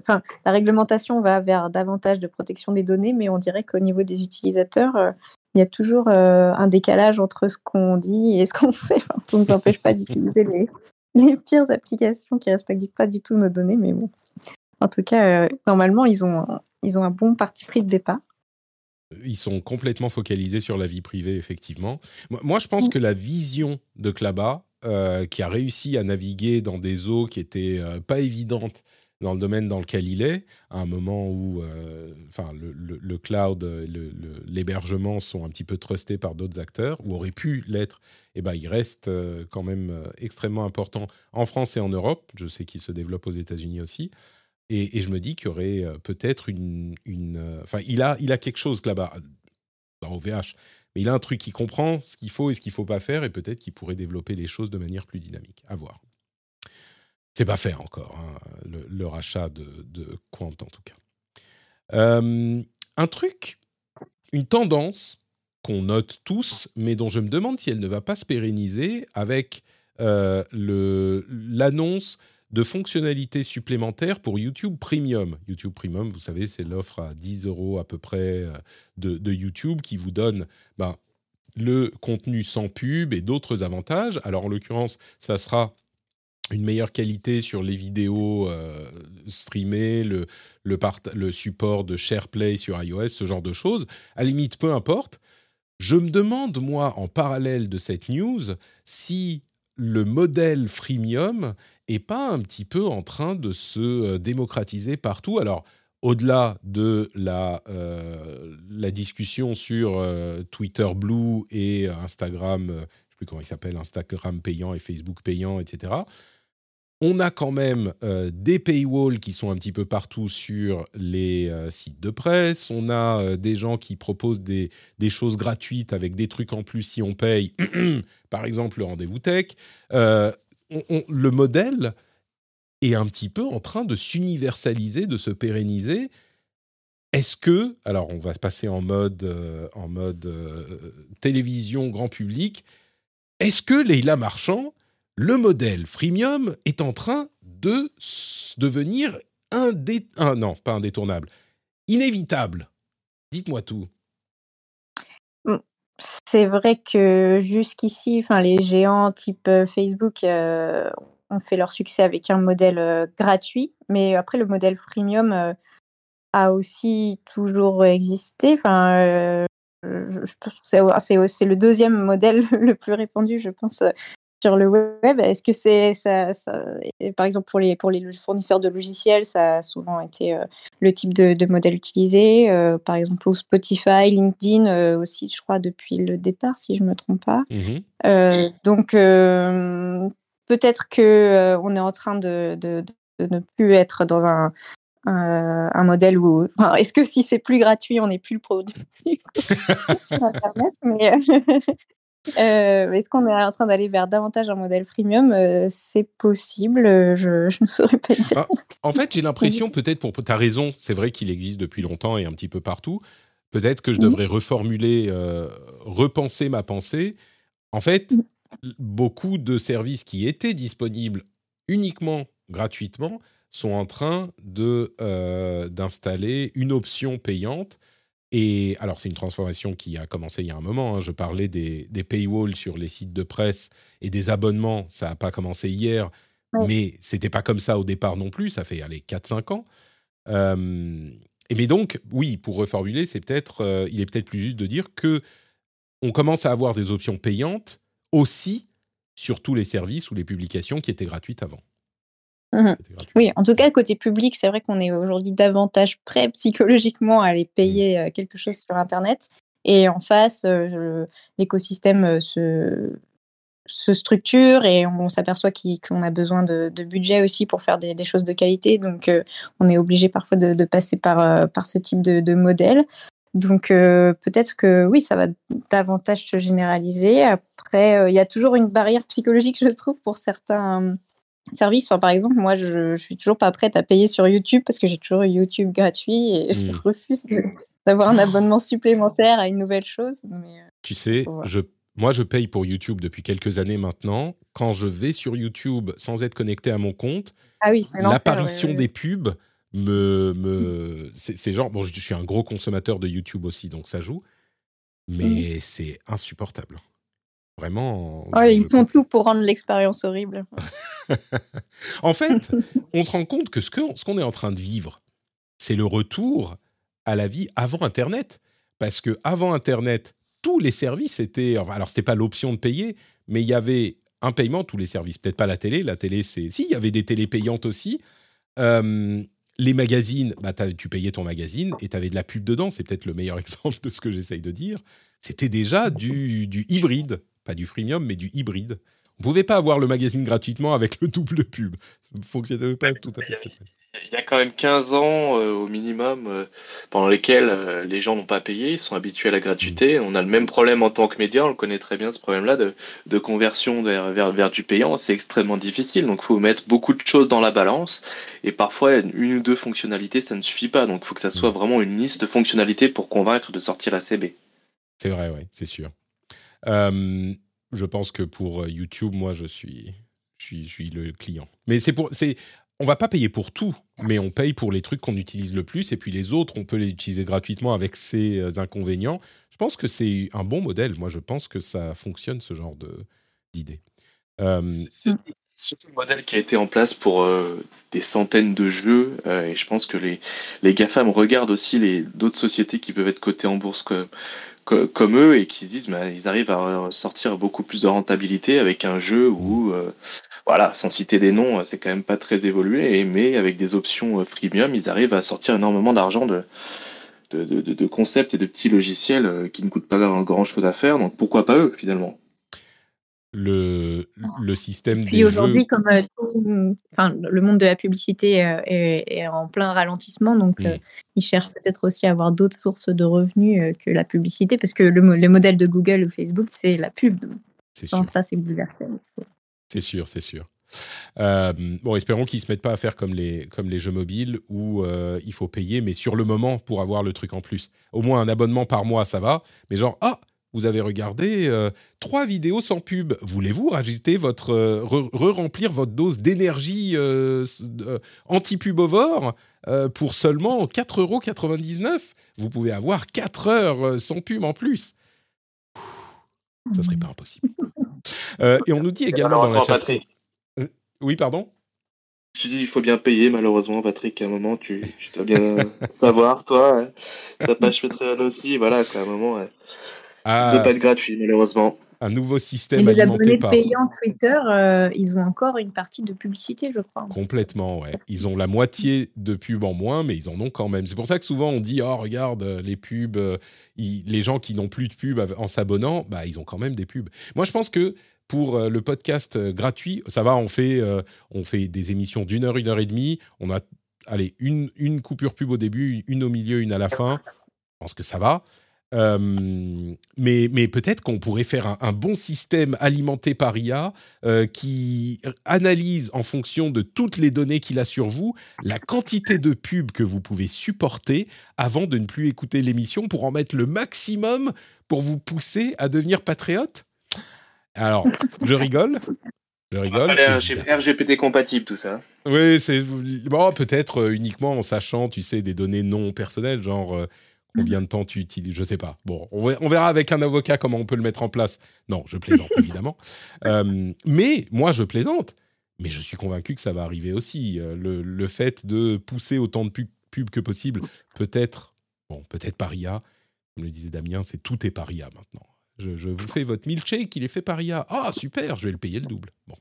Speaker 3: enfin, la réglementation va vers davantage de protection des données, mais on dirait qu'au niveau des utilisateurs, il y a toujours un décalage entre ce qu'on dit et ce qu'on *laughs* fait. ça ne nous empêche pas d'utiliser les, les pires applications qui respectent pas du tout nos données, mais bon. En tout cas, euh, normalement, ils ont, ils ont un bon parti pris de départ.
Speaker 2: Ils sont complètement focalisés sur la vie privée, effectivement. Moi, je pense mm. que la vision de Klaba, euh, qui a réussi à naviguer dans des eaux qui étaient euh, pas évidentes dans le domaine dans lequel il est, à un moment où enfin, le, cloud, l'hébergement sont un petit peu trustés par d'autres acteurs, ou auraient pu l'être, eh ben, il reste quand même extrêmement important en France et en Europe. Je sais qu'il se développe aux États-Unis aussi. Et, je me dis qu'il y aurait euh, peut-être une, euh, Enfin, il a, il a quelque chose là-bas, dans OVH, mais il a un truc qui comprend ce qu'il faut et ce qu'il ne faut pas faire, et peut-être qu'il pourrait développer les choses de manière plus dynamique. À voir. C'est pas fait encore, hein, le, rachat de, de, Quant en tout cas. Euh, un truc, une tendance qu'on note tous, mais dont je me demande si elle ne va pas se pérenniser avec l'annonce de fonctionnalités supplémentaires pour YouTube Premium. YouTube Premium, vous savez, c'est l'offre à 10 euros à peu près euh, de, YouTube qui vous donne ben, le contenu sans pub et d'autres avantages. Alors en l'occurrence, ça sera une meilleure qualité sur les vidéos euh, streamées, le, support de SharePlay sur iOS, ce genre de choses. À la limite, peu importe. Je me demande, moi, en parallèle de cette news, si le modèle freemium est pas un petit peu en train de se euh, démocratiser partout Alors, au-delà de la, euh, discussion sur euh, Twitter Blue et Instagram, je ne sais plus comment il s'appelle, Instagram payant et Facebook payant, etc., on a quand même des paywalls qui sont un petit peu partout sur les sites de presse. On a des gens qui proposent des, choses gratuites avec des trucs en plus si on paye. *clears throat* Par exemple, le rendez-vous tech le modèle est un petit peu en train de s'universaliser, de se pérenniser. Est-ce que, alors on va se passer en mode, euh, en mode euh, télévision grand public, est-ce que Leila Marchand, le modèle freemium, est en train de devenir indé ah, non, pas indétournable, inévitable? Dites-moi tout.
Speaker 3: C'est vrai que jusqu'ici, enfin, les géants type euh, Facebook euh, ont fait leur succès avec un modèle euh, gratuit, mais après le modèle freemium a aussi toujours existé. Enfin, c'est le deuxième modèle *laughs* le plus répandu, je pense, sur le web. Est-ce que c'est ça, par exemple pour les pour les fournisseurs de logiciels, ça a souvent été euh, le type de, modèle utilisé. Euh, par exemple pour Spotify, LinkedIn euh, aussi, je crois depuis le départ, si je me trompe pas. Mmh donc peut-être que on est en train de, de, ne plus être dans un un modèle où. Est-ce que si c'est plus gratuit, on n'est plus le produit *laughs* sur Internet mais, *laughs* euh, est-ce qu'on est en train d'aller vers davantage un modèle freemium? Euh, C'est possible, euh, je, *laughs* ne saurais pas dire.
Speaker 2: Ah, en fait, j'ai *laughs* l'impression, peut-être pour. Tu as raison, c'est vrai qu'il existe depuis longtemps et un petit peu partout. Peut-être que je devrais reformuler, repenser ma pensée. En fait, mmh. beaucoup de services qui étaient disponibles uniquement gratuitement sont en train d'installer une option payante et alors, c'est une transformation qui a commencé il y a un moment. Hein. Je parlais des, des, paywalls sur les sites de presse et des abonnements. Ça n'a pas commencé hier, mais c'était pas comme ça au départ non plus. Ça fait, allez, 4-5 ans. et mais donc, oui, pour reformuler, c'est peut-être, euh, il est peut-être plus juste de dire que on commence à avoir des options payantes aussi sur tous les services ou les publications qui étaient gratuites avant.
Speaker 3: Mmh oui, en tout cas, côté public, c'est vrai qu'on est aujourd'hui davantage prêt *laughs* psychologiquement à aller payer euh, quelque chose sur Internet. Et en face, euh, l'écosystème euh, se, se, structure et on, s'aperçoit qu'on a besoin de, budget aussi pour faire des, choses de qualité. Donc, on est obligé parfois de, passer par, par ce type de, modèle. Donc, peut-être que oui, ça va davantage se généraliser. Après, il y a toujours une barrière psychologique, *laughs* je trouve, pour certains services. Enfin, par exemple, moi, je, suis toujours pas prête à payer sur YouTube parce que j'ai toujours YouTube gratuit et je
Speaker 2: Mm.
Speaker 3: refuse d'avoir un abonnement supplémentaire à une nouvelle chose. Mais, euh,
Speaker 2: Tu sais, je, moi, je paye pour YouTube depuis quelques années maintenant. Quand je vais sur YouTube sans être connecté à mon compte,
Speaker 3: Ah oui,
Speaker 2: l'apparition
Speaker 3: ouais, ouais.
Speaker 2: des pubs me, me c'est genre bon, je, je suis un gros consommateur de YouTube aussi, donc ça joue, mais c'est insupportable. Vraiment.
Speaker 3: Ouais, ils font tout pour rendre l'expérience horrible. *laughs*
Speaker 2: En fait, *laughs* on se rend compte que ce qu'on est en train de vivre, c'est le retour à la vie avant Internet. Parce que avant Internet, tous les services étaient. alors, c'était pas l'option de payer, mais il y avait un paiement, tous les services. Peut-être pas la télé. La télé, c'est. Si, il y avait des télés payantes aussi. Euh, les magazines, bah, tu payais ton magazine et tu avais de la pub dedans. C'est peut-être le meilleur *laughs* exemple de ce que j'essaye de dire. C'était déjà du, du hybride. Pas du freemium, mais du hybride. On pouvait pas avoir le magazine gratuitement avec le double pub. Ça fonctionnait pas tout à fait.
Speaker 4: Il y a quand même 15 ans euh, au minimum euh, pendant lesquels euh, les gens n'ont pas payé, ils sont habitués à la gratuité. On a le même problème en tant que média, on le connaît très bien ce problème-là de, de conversion vers, vers, vers du payant. C'est extrêmement difficile, donc il faut mettre beaucoup de choses dans la balance. Et parfois, une ou deux fonctionnalités, ça ne suffit pas. Donc il faut que ça soit vraiment une liste de fonctionnalités pour convaincre de sortir la CB.
Speaker 2: C'est vrai, oui, c'est sûr. Euh, je pense que pour euh, YouTube, moi, je suis, je suis, le client. Mais c'est pour, c'est, on va pas payer pour tout, mais on paye pour les trucs qu'on utilise le plus, et puis les autres, on peut les utiliser gratuitement avec ses euh, inconvénients. Je pense que c'est un bon modèle. Moi, je pense que ça fonctionne ce genre de d'idée.
Speaker 4: C'est le modèle qui a été en place pour des centaines de jeux et je pense que les, les GAFAM regardent aussi les d'autres sociétés qui peuvent être cotées en bourse comme, co- comme eux et qui se disent bah, ils arrivent à sortir beaucoup plus de rentabilité avec un jeu où euh, voilà sans citer des noms c'est quand même pas très évolué mais avec des options euh, freemium ils arrivent à sortir énormément d'argent de de, de, de- de concepts et de petits logiciels euh, qui ne coûtent pas grand chose à faire. Donc pourquoi pas eux finalement?
Speaker 2: Le, le système
Speaker 3: Puis
Speaker 2: des
Speaker 3: aujourd'hui,
Speaker 2: jeux.
Speaker 3: comme euh, tout- enfin, le monde de la publicité euh, est, est en plein ralentissement, donc euh, ils cherchent peut-être aussi à avoir d'autres sources de revenus que la publicité, parce que le, mo- le modèle de Google ou Facebook, c'est la pub.
Speaker 2: C'est sûr.
Speaker 3: ça, c'est bouleversé.
Speaker 2: C'est sûr, c'est sûr. Bon, espérons qu'ils se mettent pas à faire comme les, comme les jeux mobiles où il faut payer, mais sur le moment pour avoir le truc en plus. Au moins un abonnement par mois, ça va. Mais genre, ah, vous avez regardé euh, trois vidéos sans pub. Voulez-vous rajouter votre, euh, re- re-remplir votre dose d'énergie euh, euh, anti-pubovore euh, pour seulement 4,99€ Vous pouvez avoir 4 heures euh, sans pub en plus. Ça serait pas impossible. *laughs* Euh, et on nous dit également dans la
Speaker 4: malheureusement
Speaker 2: chat.
Speaker 4: Patrick
Speaker 2: Oui, pardon?
Speaker 4: Tu dis il faut bien payer, malheureusement, Patrick. À un moment, tu, tu dois bien savoir, toi. hein. Ta page Patreon aussi, voilà, quoi, à un moment. ouais. Peut
Speaker 2: ah,
Speaker 4: pas être gratuit, malheureusement.
Speaker 2: Un nouveau
Speaker 3: Et
Speaker 2: système
Speaker 3: les
Speaker 2: alimenté
Speaker 3: abonnés
Speaker 2: par.
Speaker 3: payants Twitter, euh, ils ont encore une partie de publicité, je crois.
Speaker 2: Complètement, ouais. Ils ont la moitié de pubs en moins, mais ils en ont quand même. C'est pour ça que souvent on dit Oh, regarde, euh, les pubs, euh, ils- les gens qui n'ont plus de pubs en s'abonnant, bah, ils ont quand même des pubs. Moi, je pense que pour le podcast gratuit, ça va, on fait, euh, on fait des émissions d'une heure, une heure et demie. On a, allez, une, une coupure pub au début, une au milieu, une à la fin. Je pense que ça va. Euh, mais mais peut-être qu'on pourrait faire un, un bon système alimenté par IA euh, qui analyse en fonction de toutes les données qu'il a sur vous la quantité de pubs que vous pouvez supporter avant de ne plus écouter l'émission pour en mettre le maximum pour vous pousser à devenir patriote? Alors, je rigole. Je rigole.
Speaker 4: RGPD compatible, tout ça.
Speaker 2: Oui, c'est bon, peut-être euh, uniquement en sachant, tu sais, des données non personnelles, genre combien de temps tu utilises, je sais pas. Bon, on ver- on verra avec un avocat comment on peut le mettre en place. Non, je plaisante *laughs* évidemment. Euh, mais moi, je plaisante. Mais je suis convaincu que ça va arriver aussi. Euh, le, le fait de pousser autant de pub- pubs que possible, peut-être, bon, peut-être par IA, comme le disait Damien, c'est tout est par IA maintenant. Je, je vous fais votre milkshake, il est fait par IA. Ah, super, je vais le payer le double. Bon.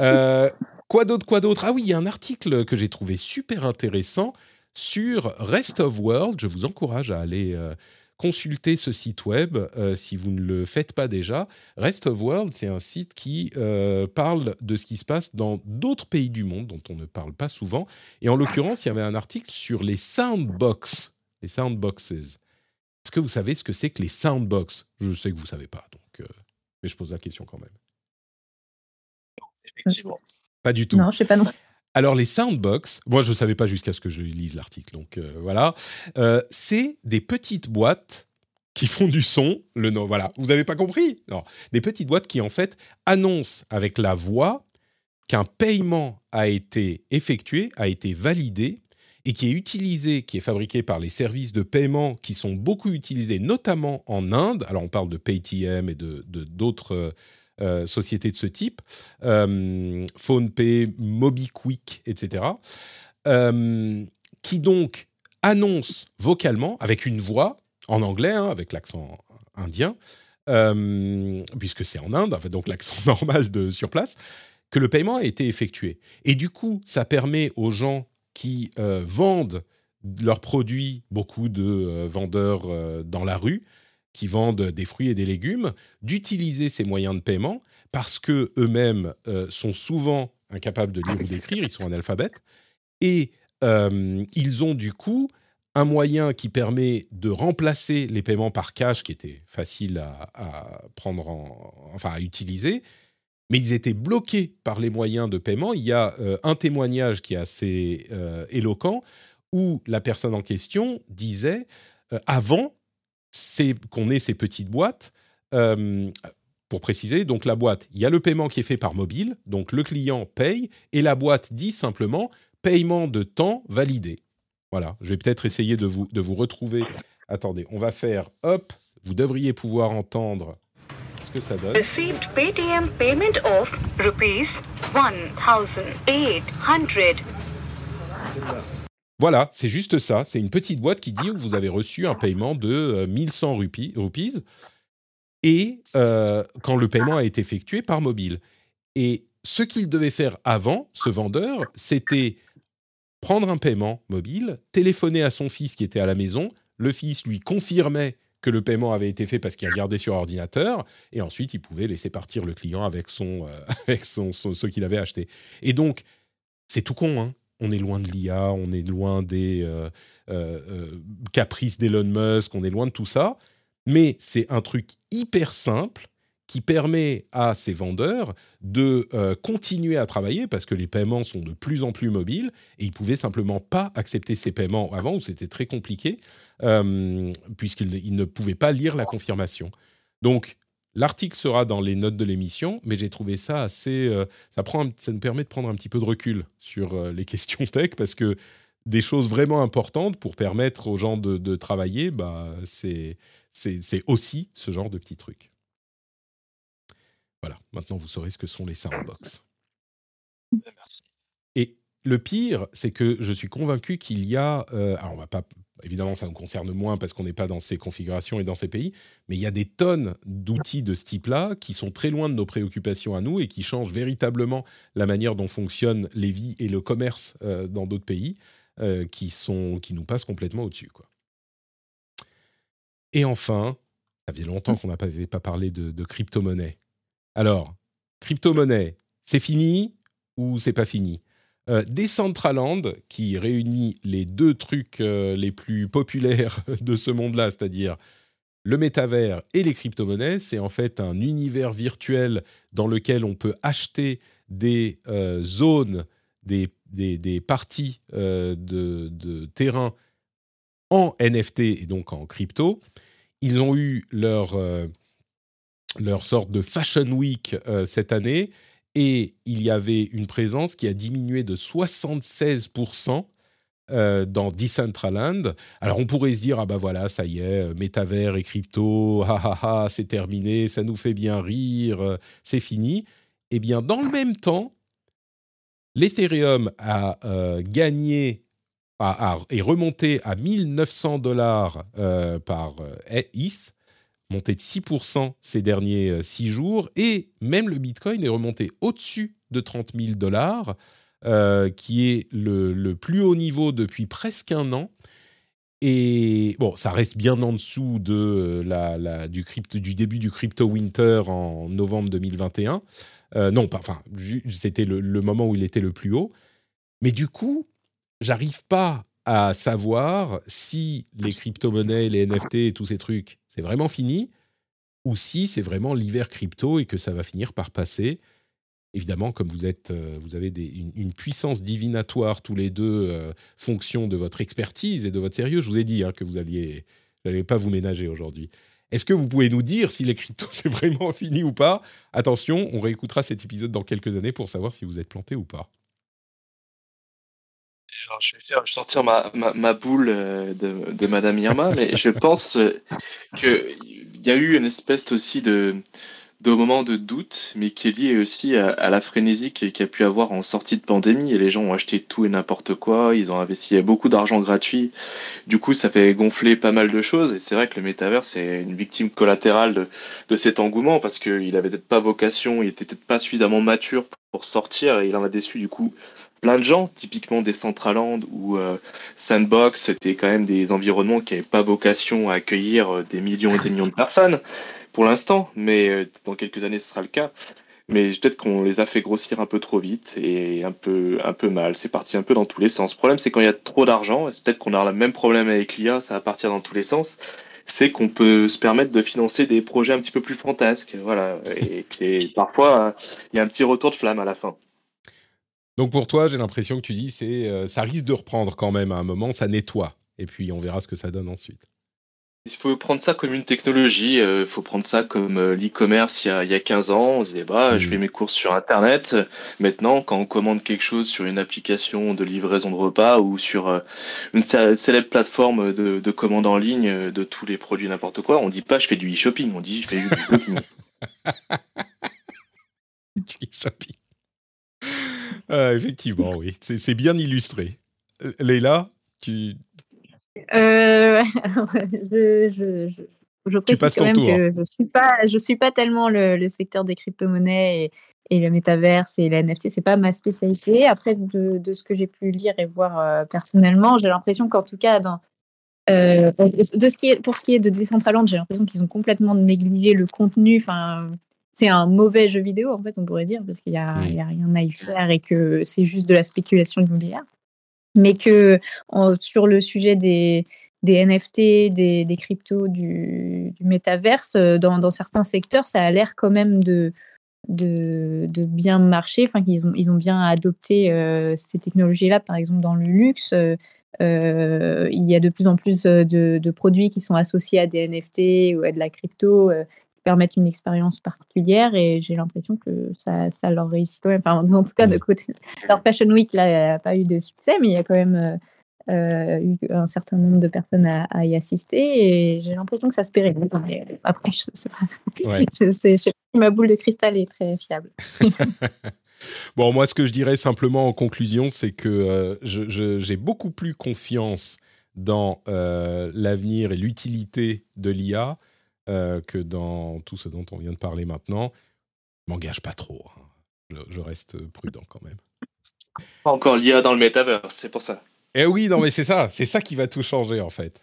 Speaker 2: Euh, quoi d'autre, quoi d'autre? Ah oui, il y a un article que j'ai trouvé super intéressant sur Rest of World. Je vous encourage à aller euh, consulter ce site web euh, si vous ne le faites pas déjà. Rest of World, c'est un site qui euh, parle de ce qui se passe dans d'autres pays du monde dont on ne parle pas souvent. Et en l'occurrence, il y avait un article sur les soundbox, les soundboxes. Est-ce que vous savez ce que c'est que les soundbox Je sais que vous savez pas, donc, euh, mais je pose la question quand même.
Speaker 4: Effectivement.
Speaker 2: Pas du tout.
Speaker 3: Non, je sais pas non.
Speaker 2: Alors les soundbox, moi je ne savais pas jusqu'à ce que je lise l'article, donc euh, voilà, euh, c'est des petites boîtes qui font du son. Le nom, voilà, vous n'avez pas compris? Non, des petites boîtes qui en fait annoncent avec la voix qu'un paiement a été effectué, a été validé et qui est utilisé, qui est fabriqué par les services de paiement qui sont beaucoup utilisés, notamment en Inde. Alors on parle de Paytm et de d'autres euh, sociétés de ce type, euh, PhonePay, MobiQuick, etc., euh, qui donc annoncent vocalement, avec une voix, en anglais, hein, avec l'accent indien, euh, puisque c'est en Inde, donc l'accent *laughs* normal de sur place, que le paiement a été effectué. Et du coup, ça permet aux gens qui vendent leurs produits, beaucoup de vendeurs dans la rue, qui vendent des fruits et des légumes d'utiliser ces moyens de paiement parce que eux-mêmes euh, sont souvent incapables de lire ou d'écrire, ils sont analphabètes et euh, ils ont du coup un moyen qui permet de remplacer les paiements par cash qui était facile à, prendre enfin à utiliser mais ils étaient bloqués par les moyens de paiement. Il y a euh, un témoignage qui est assez éloquent où la personne en question disait avant qu'on ait ces petites boîtes. Euh, pour préciser, donc la boîte, il y a le paiement qui est fait par mobile, donc le client paye, et la boîte dit simplement paiement de temps validé. Voilà, je vais peut-être essayer de vous, de vous retrouver. Attendez, on va faire, hop, vous devriez pouvoir entendre ce que ça donne.
Speaker 7: Received Paytm payment of rupees 1800.
Speaker 2: Voilà, c'est juste ça. C'est une petite boîte qui dit vous avez reçu un paiement de 1100 euh, rupees et euh, quand le paiement a été effectué par mobile. Et ce qu'il devait faire avant, ce vendeur, c'était prendre un paiement mobile, téléphoner à son fils qui était à la maison. Le fils lui confirmait que le paiement avait été fait parce qu'il regardait sur ordinateur, et ensuite il pouvait laisser partir le client avec son, euh, *laughs* avec son, ce qu'il avait acheté. Et donc, c'est tout con, hein on est loin de l'IA, on est loin des euh, euh, euh, caprices d'Elon Musk, on est loin de tout ça. Mais c'est un truc hyper simple qui permet à ces vendeurs de continuer à travailler parce que les paiements sont de plus en plus mobiles et ils pouvaient simplement pas accepter ces paiements avant où c'était très compliqué puisqu'ils ne pouvaient pas lire la confirmation. Donc L'article sera dans les notes de l'émission, mais j'ai trouvé ça assez. Euh, ça, prend, ça nous permet de prendre un petit peu de recul sur euh, les *laughs* questions tech parce que des choses vraiment importantes pour permettre aux gens de, travailler, bah, c'est aussi ce genre de petits trucs. Voilà, maintenant vous saurez ce que sont les soundbox. *coughs*
Speaker 4: Merci.
Speaker 2: Et le pire, c'est que je suis convaincu qu'il y a. Euh, alors, on va pas évidemment, ça nous concerne moins parce qu'on n'est pas dans ces configurations et dans ces pays, mais il y a des tonnes d'outils de ce type-là qui sont très loin de nos préoccupations à nous et qui changent véritablement la manière dont fonctionnent les vies et le commerce euh, dans d'autres pays, euh, qui, sont, qui nous passent complètement au-dessus. Et enfin, ça faisait longtemps qu'on n'avait pas parlé de, de crypto-monnaie. Alors, crypto-monnaie, c'est fini ou c'est pas fini? Euh, Decentraland, qui réunit les deux trucs euh, les plus populaires *laughs* de ce monde-là, c'est-à-dire le métavers et les crypto-monnaies, c'est en fait un univers virtuel dans lequel on peut acheter des euh, zones, des, des, parties de, de, terrain en NFT et donc en crypto. Ils ont eu leur, leur sorte de Fashion Week cette année et il y avait une présence qui a diminué de 76% euh, dans Decentraland. Alors on pourrait se dire, ah ben voilà, ça y est, euh, métavers et crypto, *laughs* ha ha ha, c'est terminé, ça nous fait bien rire, euh, c'est fini. Eh bien, dans le même temps, l'Ethereum a gagné et remonté à 1900 dollars par ETH monté de 6% ces derniers 6 euh, jours, et même le Bitcoin est remonté au-dessus de 30 000 dollars, euh, qui est le, plus haut niveau depuis presque un an. Et bon, ça reste bien en dessous de euh, la, du, crypto, du début du crypto winter en novembre 2021. non, pas, enfin, c'était le, le, moment où il était le plus haut. Mais du coup, j'arrive pas à savoir si les crypto-monnaies, les NFT et tous ces trucs, c'est vraiment fini, ou si c'est vraiment l'hiver crypto et que ça va finir par passer. évidemment, comme vous êtes, euh, vous avez une puissance divinatoire tous les deux, euh, fonction de votre expertise et de votre sérieux. Je vous ai dit hein, que vous alliez, n'allez pas vous ménager aujourd'hui. Est-ce que vous pouvez nous dire si les cryptos *laughs* c'est vraiment fini ou pas? Attention, on réécoutera cet épisode dans quelques années pour savoir si vous êtes planté ou pas.
Speaker 4: Alors, je vais faire- je vais sortir ma, ma, ma boule euh, de, de Madame Irma, mais je *laughs* pense euh, qu'il y a eu une espèce aussi de, de moment de doute, mais qui est lié aussi à, à la frénésie qu'il y a pu avoir en sortie de pandémie. Et les gens ont acheté tout et n'importe quoi, ils ont investi beaucoup d'argent gratuit. Du coup, ça fait gonfler pas mal de choses. Et c'est vrai que le métavers, c'est une victime collatérale de, de cet engouement, parce qu'il avait peut-être pas vocation, il était peut-être pas suffisamment mature pour sortir, et il en a déçu du coup plein de gens, typiquement des Centraland ou euh, Sandbox, c'était quand même des environnements qui n'avaient pas vocation à accueillir euh, des millions et des millions de personnes pour l'instant, mais euh, dans quelques années ce sera le cas. Mais peut-être qu'on les a fait grossir un peu trop vite et un peu, un peu mal. C'est parti un peu dans tous les sens. Le problème, c'est quand il y a trop d'argent, c'est peut-être qu'on aura le même problème avec l'IA, ça va partir dans tous les sens. C'est qu'on peut se permettre de financer des projets un petit peu plus fantasques, voilà. Et parfois il y a un petit retour de flamme à la fin.
Speaker 2: Donc pour toi, j'ai l'impression que tu dis c'est euh, ça risque de reprendre quand même à un moment, ça nettoie. Et puis on verra ce que ça donne ensuite.
Speaker 4: Il faut prendre ça comme une technologie, il faut prendre ça comme euh, l'e-commerce il, y a- il y a 15 ans. On se disait, bah, je fais mes courses sur Internet. Maintenant, quand on commande quelque chose sur une application de livraison de repas ou sur euh, une cé- célèbre plateforme de, de commande en ligne euh, de tous les produits n'importe quoi, on dit pas je fais du e-shopping, on dit je fais du e-shopping. *laughs*
Speaker 2: Du shopping. Euh, effectivement, oui, c'est bien illustré. Euh, Leïla, tu,
Speaker 3: Euh, *laughs* alors, je, je, je, je précise quand même
Speaker 2: tour.
Speaker 3: que je suis pas, je suis pas tellement le, le secteur des crypto-monnaies et, et le métaverse et la NFT, c'est pas ma spécialité. Après, de, de ce que j'ai pu lire et voir euh, personnellement, j'ai l'impression qu'en tout cas, dans, de ce qui est, pour ce qui est de Decentraland, j'ai l'impression qu'ils ont complètement négligé le contenu. Enfin, c'est un mauvais jeu vidéo, en fait, on pourrait dire, parce qu'il n'y a, il y a rien à y faire et que c'est juste de la spéculation immobilière. Mais que en- sur le sujet des, des NFT, des, des cryptos, du, du métaverse, euh, dans, dans certains secteurs, ça a l'air quand même de, de, de bien marcher, enfin qu'ils ont, ils ont bien adopté euh, ces technologies-là, par exemple dans le luxe. euh, il y a de plus en plus de, de produits qui sont associés à des NFT ou à de la crypto, euh, permettent une expérience particulière et j'ai l'impression que ça, ça leur réussit quand même. Enfin, en tout cas, de
Speaker 2: Mm.
Speaker 3: côté. Alors, Fashion Week, là, n'a pas eu de succès, mais il y a quand même euh, euh, eu un certain nombre de personnes à, à y assister et j'ai l'impression que ça se pérennise. Après, je sais pas.
Speaker 2: Ouais. *laughs*
Speaker 3: je sais, je sais pas ma boule de cristal est très fiable. *laughs*
Speaker 2: Bon, moi, ce que je dirais simplement en conclusion, c'est que euh, j'ai beaucoup plus confiance dans euh, l'avenir et l'utilité de l'IA euh, que dans tout ce dont on vient de parler maintenant. Je m'engage pas trop. hein. Je, je reste prudent quand même.
Speaker 4: Pas encore l'IA dans le métavers, c'est pour ça.
Speaker 2: Eh oui, non, mais c'est ça. C'est ça qui va tout changer, en fait.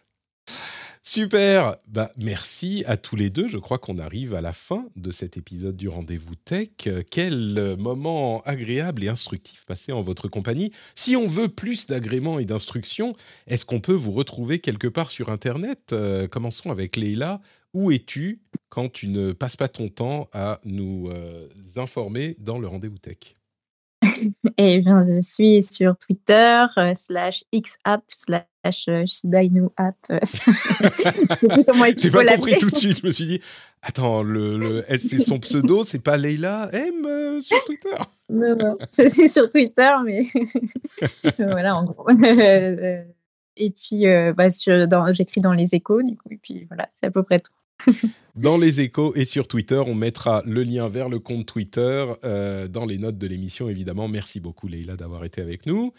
Speaker 2: Super. Bah, merci à tous les deux. Je crois qu'on arrive à la fin de cet épisode du Rendez-vous Tech. Quel euh, moment agréable et instructif passé en votre compagnie. Si on veut plus d'agréments et d'instructions, est-ce qu'on peut vous retrouver quelque part sur Internet? Euh, Commençons avec Leïla. Où es-tu quand tu ne passes pas ton temps à nous euh, informer dans le Rendez-vous Tech?
Speaker 3: Eh bien, je suis sur Twitter, euh, slash XApp, slash euh, Shiba Inu App. *laughs* je sais comment
Speaker 2: J'ai
Speaker 3: faut
Speaker 2: pas compris tout de suite. Je me suis dit, attends, le, le- est-ce c'est son pseudo, c'est pas Leila M sur Twitter?
Speaker 3: Non, non, je suis sur Twitter, mais *laughs* voilà, en gros. *laughs* Et puis, euh, bah, j'écris dans les échos, du coup, et puis voilà, c'est à peu près tout. *laughs*
Speaker 2: Dans les échos et sur Twitter, on mettra le lien vers le compte Twitter euh, dans les notes de l'émission, évidemment. Merci beaucoup, Leila, d'avoir été avec nous.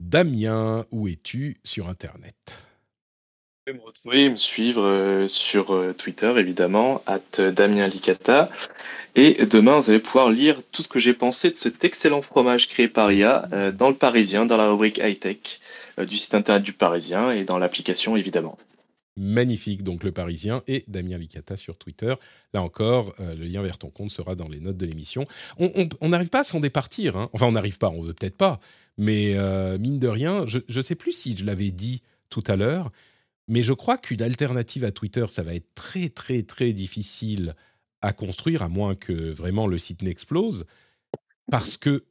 Speaker 2: Damien, où es-tu sur Internet?
Speaker 4: Vous pouvez me retrouver et me suivre euh, sur euh, Twitter, évidemment, at Damien Licata. Et demain, vous allez pouvoir lire tout ce que j'ai pensé de cet excellent fromage créé par IA dans le Parisien, dans la rubrique high-tech du site internet du Parisien et dans l'application, évidemment.
Speaker 2: Magnifique, donc le Parisien et Damien Licata sur Twitter. Là encore, euh, le lien vers ton compte sera dans les notes de l'émission. On n'arrive pas à s'en départir. hein. Enfin, on n'arrive pas, on veut peut-être pas. Mais euh, mine de rien, je ne sais plus si je l'avais dit tout à l'heure, mais je crois qu'une alternative à Twitter, ça va être très, très, très difficile à construire, à moins que vraiment le site n'explose. parce que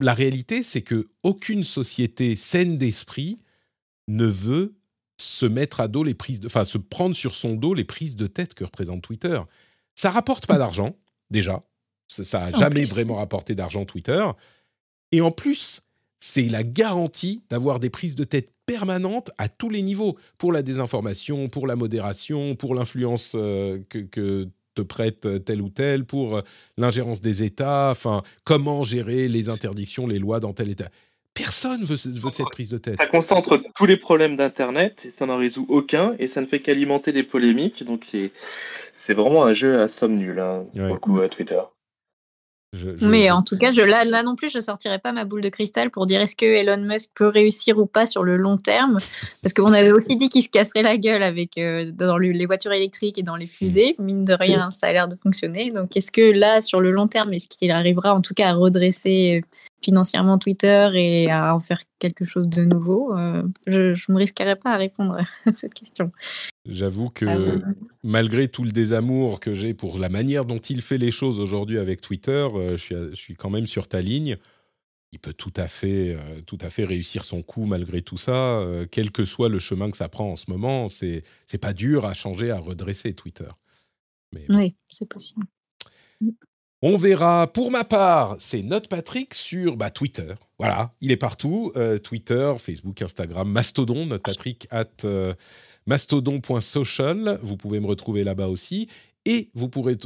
Speaker 2: la réalité, c'est que aucune société saine d'esprit ne veut se mettre à dos les prises, de, enfin se prendre sur son dos les prises de tête que représente Twitter. Ça rapporte pas d'argent déjà, ça, n'a jamais vraiment rapporté d'argent Twitter, et en plus c'est la garantie d'avoir des prises de tête permanentes à tous les niveaux pour la désinformation, pour la modération, pour l'influence euh, que, que te prête tel ou tel, pour euh, l'ingérence des États, enfin, comment gérer les interdictions, les lois dans tel État. Personne veut, veut cette prise de tête.
Speaker 4: Ça concentre tous les problèmes d'Internet et ça n'en résout aucun et ça ne fait qu'alimenter des polémiques. Donc c'est vraiment un jeu à somme nulle hein, pour le coup à Twitter.
Speaker 3: Mais en tout cas, je, là, là non plus, je ne sortirai pas ma boule de cristal pour dire est-ce que Elon Musk peut réussir ou pas sur le long terme. Parce qu'on avait aussi dit qu'il se casserait la gueule avec, euh, dans les voitures électriques et dans les fusées. Mine de rien, ça a l'air de fonctionner. Donc est-ce que là, sur le long terme, est-ce qu'il arrivera en tout cas à redresser financièrement Twitter et à en faire quelque chose de nouveau euh, Je ne me risquerais pas à répondre *laughs* à cette question.
Speaker 2: J'avoue que euh, malgré tout le désamour que j'ai pour la manière dont il fait les choses aujourd'hui avec Twitter, euh, je, suis, je, suis, quand même sur ta ligne. Il peut tout à fait, tout à fait réussir son coup malgré tout ça, quel que soit le chemin que ça prend en ce moment. C'est c'est pas dur à changer, à redresser Twitter.
Speaker 3: Mais... Oui, c'est possible.
Speaker 2: On verra. Pour ma part, c'est Note Patrick sur bah, Twitter. Voilà, il est partout. Euh, Twitter, Facebook, Instagram, Mastodon, Note Patrick at euh, mastodon.social. Vous pouvez me retrouver là-bas aussi. Et vous, pouvez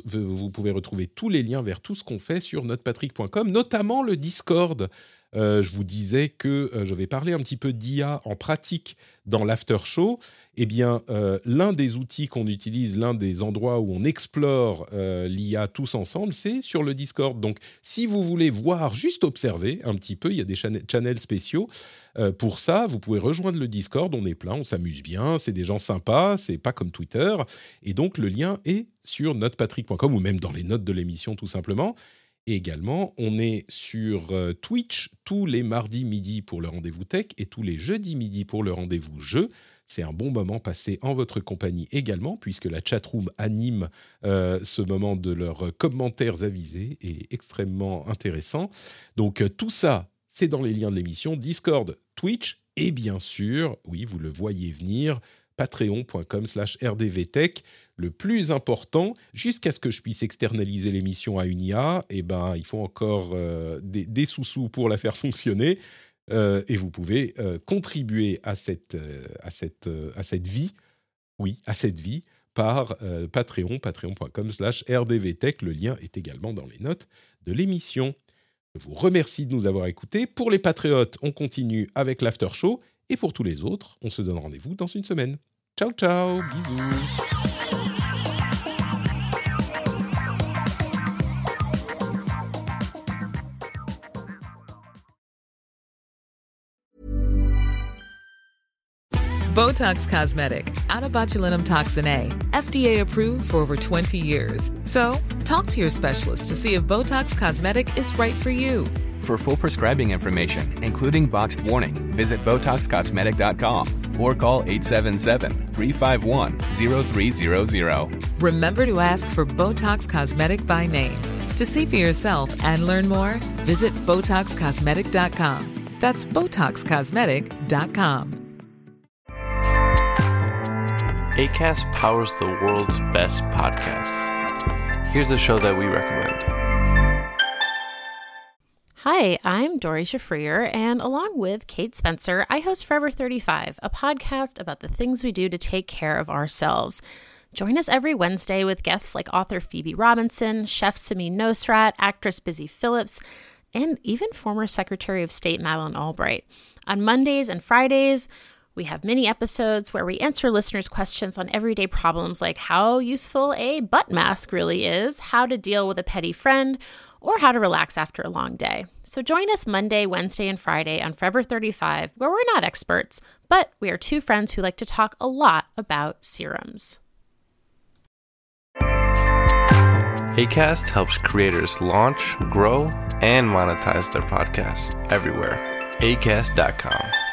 Speaker 2: retrouver tous les liens vers tout ce qu'on fait sur notepatrick.com, notamment le Discord. Euh, je vous disais que je vais parler un petit peu d'IA en pratique dans l'after show, eh bien, euh, l'un des outils qu'on utilise, l'un des endroits où on explore euh, l'IA tous ensemble, c'est sur le Discord. Donc, si vous voulez voir, juste observer un petit peu, il y a des channels spéciaux. Euh, pour ça, vous pouvez rejoindre le Discord. On est plein, on s'amuse bien, c'est des gens sympas, c'est pas comme Twitter. Et donc, le lien est sur notepatrick.com ou même dans les notes de l'émission, tout simplement. Également, on est sur euh, Twitch tous les mardis midi pour le rendez-vous tech et tous les jeudis midi pour le rendez-vous jeu. C'est un bon moment passé en votre compagnie également, puisque la chatroom anime euh, ce moment de leurs commentaires avisés et extrêmement intéressant. Donc euh, tout ça, c'est dans les liens de l'émission, Discord, Twitch et bien sûr, oui, vous le voyez venir, patreon.com slash rdvtech le plus important, jusqu'à ce que je puisse externaliser l'émission à une IA, eh ben, il faut encore euh, des, sous-sous pour la faire fonctionner. Euh, et vous pouvez euh, contribuer à cette, à, cette, à cette vie, oui, à cette vie, par Patreon, patreon.com slash rdvtech. Le lien est également dans les notes de l'émission. Je vous remercie de nous avoir écoutés. Pour les patriotes, on continue avec l'after show. Et pour tous les autres, on se donne rendez-vous dans une semaine. Ciao, ciao, bisous.
Speaker 5: Botox Cosmetic, out of botulinum toxin A, FDA approved for over 20 years. So, talk to your specialist to see if Botox Cosmetic is right for you.
Speaker 6: For full prescribing information, including boxed warning, visit BotoxCosmetic.com or call 877-351-0300.
Speaker 5: Remember to ask for Botox Cosmetic by name. To see for yourself and learn more, visit BotoxCosmetic.com. That's BotoxCosmetic.com.
Speaker 8: ACAST powers the world's best podcasts. Here's a show that we recommend.
Speaker 9: Hi, I'm Dory Shafrier, and along with Kate Spencer, I host Forever 35, a podcast about the things we do to take care of ourselves. Join us every Wednesday with guests like author Phoebe Robinson, chef Samin Nosrat, actress Busy Phillips, and even former Secretary of State Madeleine Albright. On Mondays and Fridays, we have mini episodes where we answer listeners' questions on everyday problems like how useful a butt mask really is, how to deal with a petty friend, or how to relax after a long day. So join us Monday, Wednesday, and Friday on Forever 35, where we're not experts, but we are two friends who like to talk a lot about serums.
Speaker 8: ACAST helps creators launch, grow, and monetize their podcasts everywhere. ACAST.com.